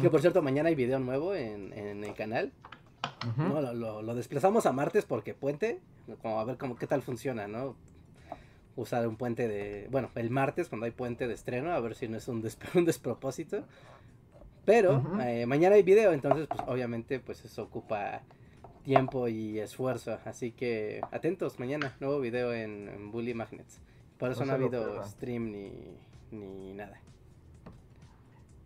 Que por cierto, mañana hay video nuevo en, el canal. no, lo, lo, desplazamos a martes porque puente. Como a ver cómo qué tal funciona, ¿no? Usar un puente de. Bueno, el martes cuando hay puente de estreno, a ver si no es un, un despropósito. Pero eh, mañana hay video, entonces pues obviamente pues eso ocupa tiempo y esfuerzo. Así que atentos, mañana nuevo video en, Bully Magnets. Por eso no, ha habido stream ni, nada.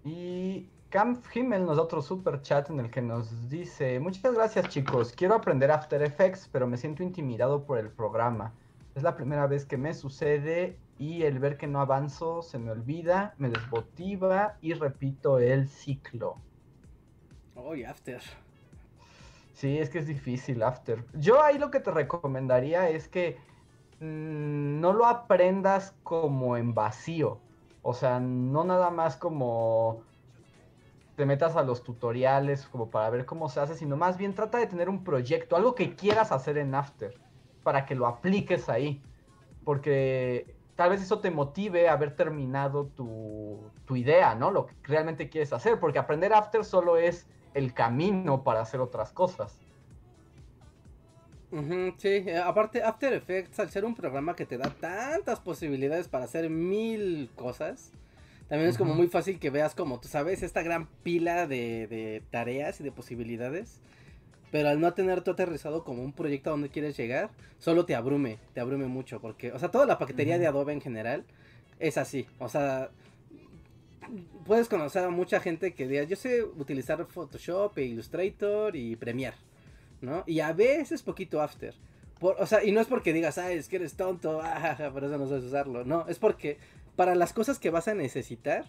Y Camp Himmel nos da otro super chat en el que nos dice, muchas gracias chicos, quiero aprender After Effects, pero me siento intimidado por el programa. Es la primera vez que me sucede y el ver que no avanzo se me olvida, me desmotiva y repito el ciclo. Oh, After. Sí, es que es difícil After. Yo ahí lo que te recomendaría es que mm, no lo aprendas como en vacío. O sea, no nada más como te metas a los tutoriales como para ver cómo se hace, sino más bien trata de tener un proyecto, algo que quieras hacer en After, para que lo apliques ahí. Porque tal vez eso te motive a haber terminado tu, tu idea, ¿no? Lo que realmente quieres hacer, porque aprender After solo es el camino para hacer otras cosas. sí, eh, aparte After Effects, al ser un programa que te da tantas posibilidades para hacer mil cosas, también es como muy fácil que veas como, tú sabes, esta gran pila de, de tareas y de posibilidades. Pero al no tener tú aterrizado como un proyecto a donde quieres llegar, solo te abrume, te abrume mucho. Porque, o sea, toda la paquetería de Adobe en general es así. O sea, puedes conocer a mucha gente que diga, yo sé utilizar Photoshop, e Illustrator y Premiere, ¿no? Y a veces poquito After. o sea, y no es porque digas, ah, es que eres tonto, ah, por eso no sabes usarlo. No, es porque para las cosas que vas a necesitar,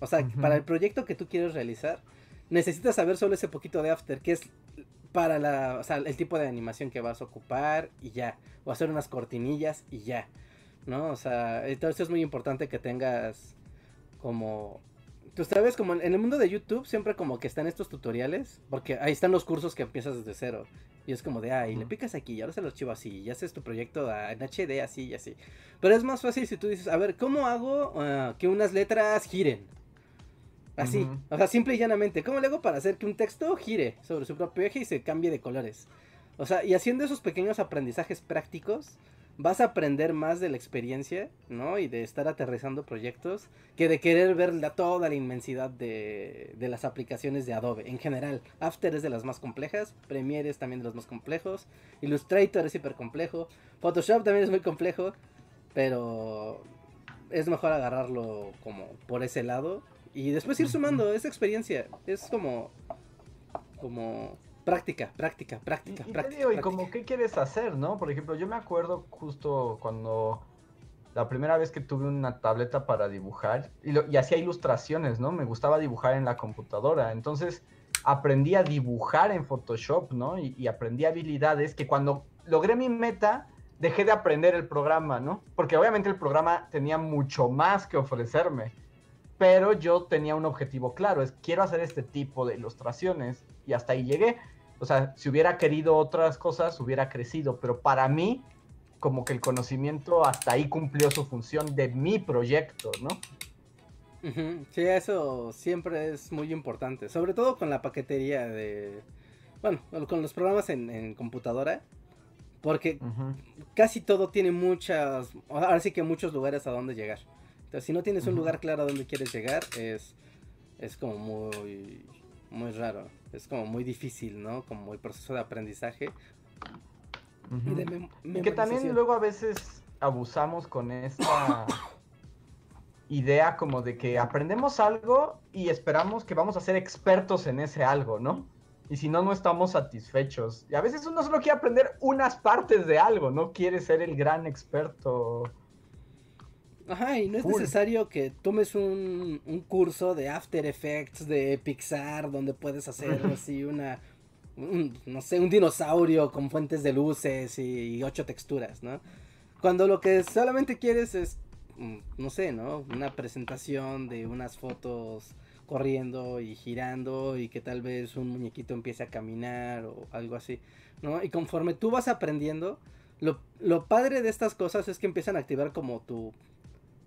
o sea, para el proyecto que tú quieres realizar, necesitas saber solo ese poquito de After, que es para la, o sea, el tipo de animación que vas a ocupar y ya. O hacer unas cortinillas y ya. ¿No? O sea, entonces es muy importante que tengas como... Tú sabes, como en el mundo de YouTube siempre como que están estos tutoriales, porque ahí están los cursos que empiezas desde cero. Y es como de, ah, y le picas aquí, y ahora se los archivo así, y haces tu proyecto en HD así y así. Pero es más fácil si tú dices, a ver, ¿cómo hago ah, que unas letras giren? Así, o sea, simple y llanamente. ¿Cómo le hago para hacer que un texto gire sobre su propio eje y se cambie de colores? O sea, y haciendo esos pequeños aprendizajes prácticos, vas a aprender más de la experiencia, ¿no? Y de estar aterrizando proyectos que de querer ver la, toda la inmensidad de, de, las aplicaciones de Adobe. En general, After es de las más complejas, Premiere es también de los más complejos, Illustrator es hiper complejo, Photoshop también es muy complejo, pero es mejor agarrarlo como por ese lado y después ir sumando esa experiencia. Es como como Práctica, práctica, práctica, y, práctica. Te digo, y como qué quieres hacer, ¿no? Por ejemplo, yo me acuerdo justo cuando la primera vez que tuve una tableta para dibujar y, hacía ilustraciones, ¿no? Me gustaba dibujar en la computadora. Entonces aprendí a dibujar en Photoshop, ¿no? Y, y aprendí habilidades que cuando logré mi meta, dejé de aprender el programa, ¿no? Porque obviamente el programa tenía mucho más que ofrecerme pero yo tenía un objetivo claro, es quiero hacer este tipo de ilustraciones y hasta ahí llegué. O sea, si hubiera querido otras cosas, hubiera crecido, pero para mí, como que el conocimiento hasta ahí cumplió su función de mi proyecto, ¿no? Sí, eso siempre es muy importante, sobre todo con la paquetería de, bueno, con los programas en, computadora, porque casi todo tiene muchas, ahora sí que muchos lugares a donde llegar. Entonces, si no tienes un lugar claro a donde quieres llegar, es, es como muy, muy raro es como muy difícil, ¿no? Como el proceso de aprendizaje. y, que también luego a veces abusamos con esta idea como de que aprendemos algo y esperamos que vamos a ser expertos en ese algo, ¿no? Y si no, no estamos satisfechos. Y a veces uno solo quiere aprender unas partes de algo, no quiere ser el gran experto Ajá, y no es necesario que tomes un, un, curso de After Effects de Pixar donde puedes hacer así una, no sé, un dinosaurio con fuentes de luces y, ocho texturas, ¿no? Cuando lo que solamente quieres es, mm, no sé, ¿no? Una presentación de unas fotos corriendo y girando y que tal vez un muñequito empiece a caminar o algo así, ¿no? Y conforme tú vas aprendiendo, lo, lo padre de estas cosas es que empiezan a activar como tu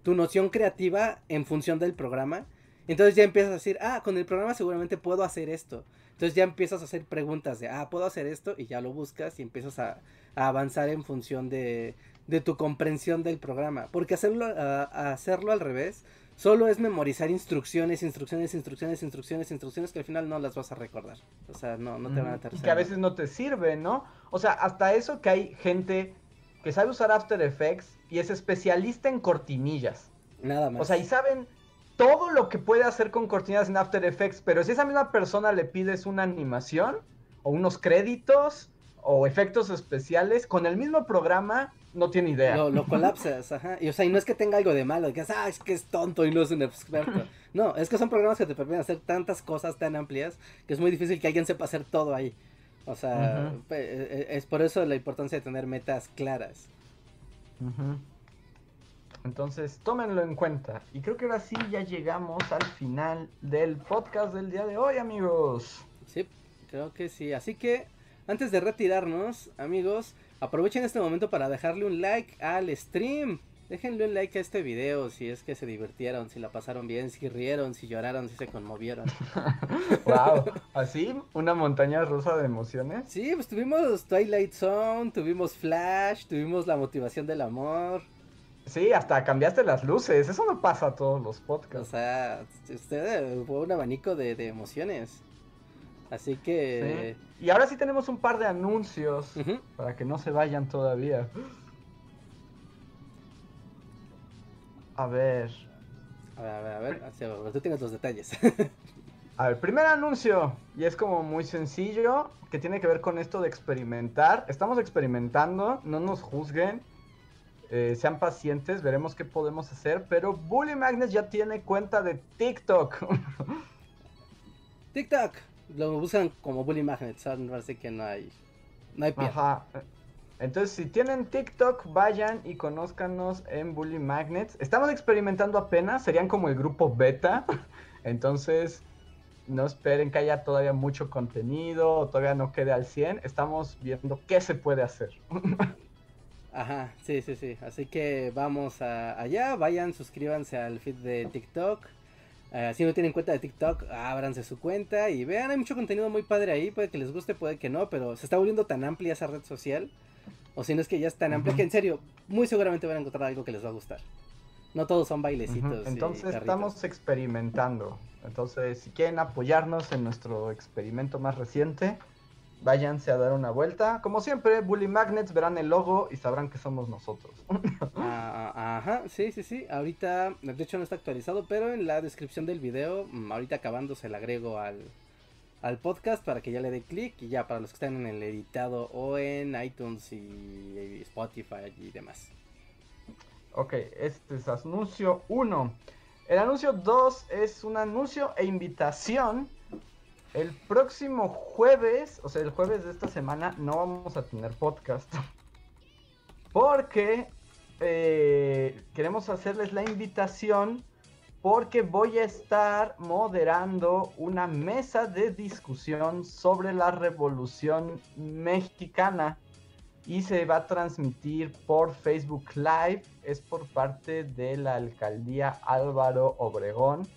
tu noción creativa en función del programa. Entonces ya empiezas a decir, ah, con el programa seguramente puedo hacer esto. Entonces ya empiezas a hacer preguntas de, ah, puedo hacer esto y ya lo buscas y empiezas a, avanzar en función de, de, tu comprensión del programa. Porque hacerlo, hacerlo al revés solo es memorizar instrucciones, instrucciones, instrucciones, instrucciones, instrucciones que al final no las vas a recordar. O sea, no, no te van a Y que a veces no te sirve, ¿no? O sea, hasta eso que hay gente que sabe usar After Effects y es especialista en cortinillas. Nada más. O sea, y saben todo lo que puede hacer con cortinillas en After Effects, pero si esa misma persona le pides una animación o unos créditos o efectos especiales, con el mismo programa no tiene idea. Lo, colapsas, ajá. Y o sea, y no es que tenga algo de malo, que ah, es que es tonto y no es un experto. No, es que son programas que te permiten hacer tantas cosas tan amplias que es muy difícil que alguien sepa hacer todo ahí. O sea, e, e, es por eso la importancia de tener metas claras. Entonces, tómenlo en cuenta. Y creo que ahora sí ya llegamos al final del podcast del día de hoy, amigos. Sí, creo que sí. Así que, antes de retirarnos, amigos, aprovechen este momento para dejarle un like al stream. Déjenle un like a este video si es que se divirtieron, si la pasaron bien, si rieron, si lloraron, si se conmovieron. wow, ¿así? ¿Una montaña rusa de emociones? Sí, pues tuvimos Twilight Zone, tuvimos Flash, tuvimos la motivación del amor. Sí, hasta cambiaste las luces. Eso no pasa a todos los podcasts. O sea, usted fue un abanico de, emociones. Así que. Y ahora sí tenemos un par de anuncios para que no se vayan todavía. A ver. A ver, a ver, a ver. Tú tienes los detalles. a ver, primer anuncio. Y es como muy sencillo. Que tiene que ver con esto de experimentar. Estamos experimentando. No nos juzguen eh, sean pacientes, veremos qué podemos hacer. Pero Bully Magnets ya tiene cuenta de TikTok. TikTok. Lo usan como Bully Magnets. Así que no hay. No hay pie. Ajá. Entonces, si tienen TikTok, vayan y conózcanos en Bully Magnets. Estamos experimentando apenas, serían como el grupo beta. Entonces, no esperen que haya todavía mucho contenido todavía no quede al 100. Estamos viendo qué se puede hacer. Ajá, sí, sí, sí. Así que vamos allá, vayan, suscríbanse al feed de TikTok. Uh, si no tienen cuenta de TikTok, ábranse su cuenta y vean, hay mucho contenido muy padre ahí, puede que les guste, puede que no, pero se está volviendo tan amplia esa red social, o si no es que ya es tan amplia, que en serio, muy seguramente van a encontrar algo que les va a gustar. No todos son bailecitos. Entonces estamos experimentando. Entonces, si quieren apoyarnos en nuestro experimento más reciente, váyanse a dar una vuelta. Como siempre, Bully Magnets verán el logo y sabrán que somos nosotros. Ah, ah, ajá, sí, sí, sí. Ahorita, de hecho no está actualizado, pero en la descripción del video, mm, ahorita acabando, se le agrego al, al podcast para que ya le dé clic y ya para los que están en el editado o en iTunes y Spotify y demás. Ok, este es anuncio 1. El anuncio 2 es un anuncio e invitación el próximo jueves, o sea, el jueves de esta semana, no vamos a tener podcast. Porque eh, queremos hacerles la invitación porque voy a estar moderando una mesa de discusión sobre la revolución mexicana y se va a transmitir por Facebook Live. Es por parte de la alcaldía Álvaro Obregón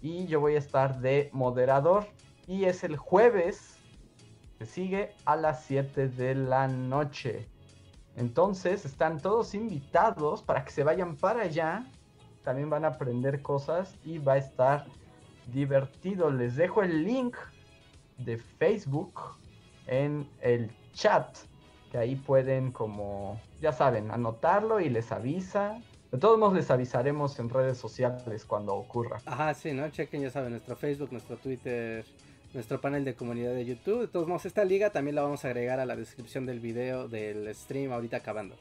y yo voy a estar de moderador y es el jueves que sigue a las 7 de la noche. Entonces están todos invitados para que se vayan para allá. También van a aprender cosas y va a estar divertido. Les dejo el link de Facebook en el chat. Que ahí pueden como, ya saben, anotarlo y les avisa. De todos modos les avisaremos en redes sociales cuando ocurra. Ajá, sí, ¿no? Chequen, ya saben, nuestro Facebook, nuestro Twitter, nuestro panel de comunidad de YouTube. De todos modos, esta liga también la vamos a agregar a la descripción del video del stream ahorita acabando.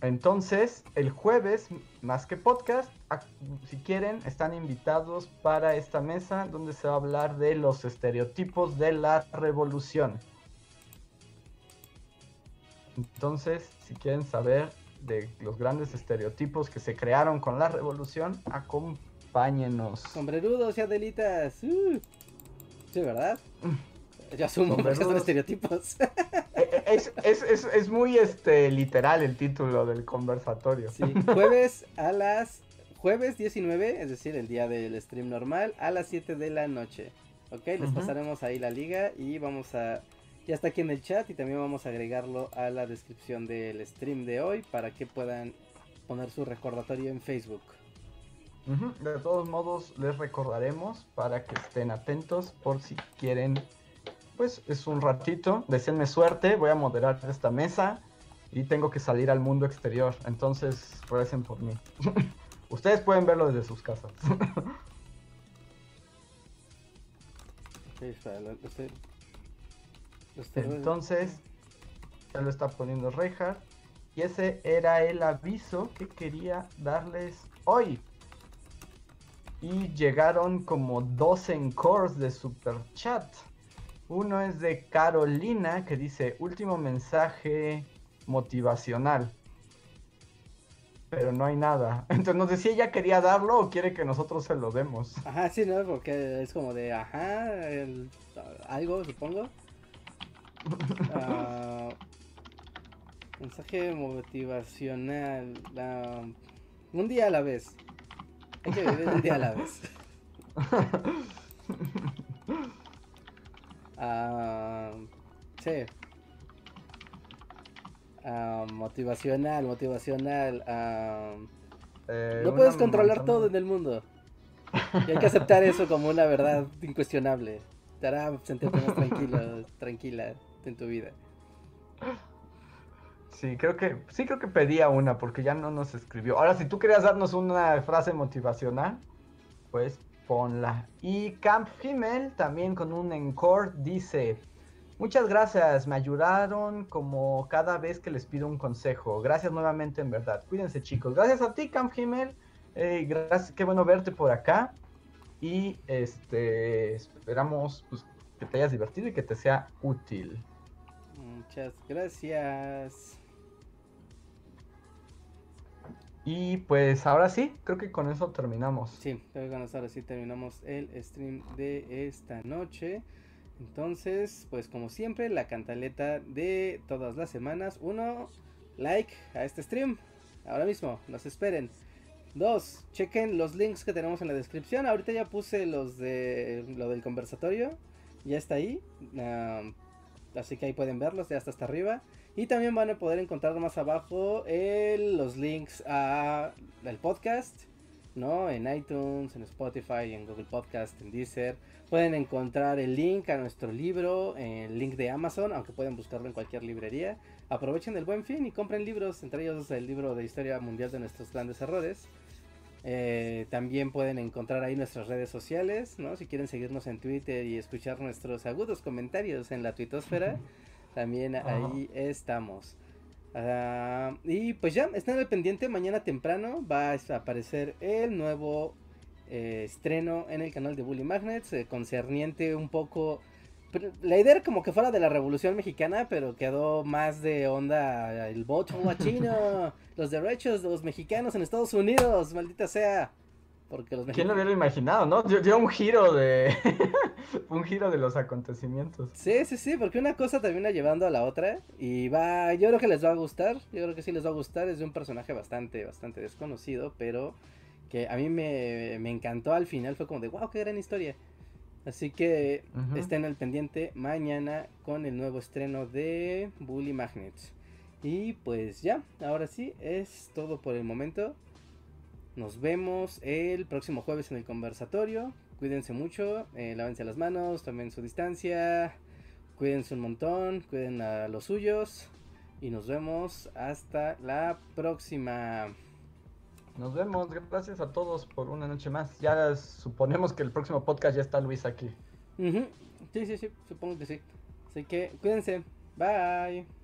Entonces, el jueves, más que podcast, si quieren, están invitados para esta mesa donde se va a hablar de los estereotipos de la revolución. Entonces, si quieren saber de los grandes estereotipos que se crearon con la revolución, acompáñenos. Sombrerudos y adelitas. Uh. Sí, ¿verdad? Yo asumo que son estereotipos. Es, es, es, es, muy este literal el título del conversatorio. Sí, jueves a las jueves 19, es decir, el día del stream normal, a las 7 de la noche. Ok, les pasaremos ahí la liga y vamos a... Ya está aquí en el chat y también vamos a agregarlo a la descripción del stream de hoy para que puedan poner su recordatorio en Facebook. De todos modos, les recordaremos para que estén atentos por si quieren. Pues es un ratito, deseenme suerte, voy a moderar esta mesa y tengo que salir al mundo exterior. Entonces, recen por mí. Ustedes pueden verlo desde sus casas. Entonces, Ya lo está poniendo Reinhardt. Y ese era el aviso que quería darles hoy. Y llegaron como dos encores de super chat. Uno es de Carolina que dice último mensaje motivacional. Pero no hay nada. Entonces no sé si ella quería darlo o quiere que nosotros se lo demos. Ajá, sí, ¿no? Porque es como de, ajá, algo, supongo. Ah, mensaje motivacional. un día a la vez. Hay que vivir un día a la vez. Ah, sí. Ah, motivacional, motivacional. Eh, no puedes controlar todo en el mundo. Y hay que aceptar eso como una verdad incuestionable. Te hará sentirte más tranquilo, tranquila en tu vida. Sí, creo que sí creo que pedía una porque ya no nos escribió. Ahora, si tú querías darnos una frase motivacional, pues ponla. Y Camp Himmel también con un encore dice, muchas gracias, me ayudaron como cada vez que les pido un consejo. Gracias nuevamente en verdad. Cuídense chicos. Gracias a ti, Camp Himmel. gracias, qué bueno verte por acá. Y este esperamos pues, que te hayas divertido y que te sea útil. Muchas gracias. Y pues ahora sí, creo que con eso terminamos. Sí, creo que con eso ahora sí terminamos el stream de esta noche. Entonces, pues como siempre, la cantaleta de todas las semanas. Uno, like a este stream. Ahora mismo, nos esperen. Dos, chequen los links que tenemos en la descripción. Ahorita ya puse los de lo del conversatorio. Ya está ahí. así que ahí pueden verlos, ya está hasta arriba. Y también van a poder encontrar más abajo los links a el podcast, ¿no? En iTunes, en Spotify, en Google Podcast, en Deezer. Pueden encontrar el link a nuestro libro, el link de Amazon, aunque pueden buscarlo en cualquier librería. Aprovechen el buen fin y compren libros, entre ellos el libro de historia mundial de nuestros grandes errores. Eh, también pueden encontrar ahí nuestras redes sociales, ¿no? Si quieren seguirnos en Twitter y escuchar nuestros agudos comentarios en la tuitosfera. También ahí estamos. Ah, y pues ya, están al pendiente. Mañana temprano va a aparecer el nuevo eh, estreno en el canal de Bully Magnets. Eh, concerniente un poco. La idea era como que fuera de la Revolución Mexicana, pero quedó más de onda el voto los derechos de los mexicanos en Estados Unidos, maldita sea. Porque los ¿Quién lo hubiera imaginado, no? Dio, un giro de... un giro de los acontecimientos. Sí, sí, sí, porque una cosa termina llevando a la otra y va... Yo creo que les va a gustar, yo creo que sí les va a gustar, es de un personaje bastante, bastante desconocido, pero que a mí me, encantó al final, fue como de, wow, qué gran historia. Así que estén al pendiente mañana con el nuevo estreno de Bully Magnets. Y pues ya, ahora sí, es todo por el momento. Nos vemos el próximo jueves en el conversatorio. Cuídense mucho, eh, lávense las manos, tomen su distancia, cuídense un montón, cuiden a los suyos. Y nos vemos hasta la próxima. Nos vemos, gracias a todos por una noche más. Ya suponemos que el próximo podcast ya está Luis aquí. Sí, sí, sí, supongo que sí. Así que cuídense. Bye.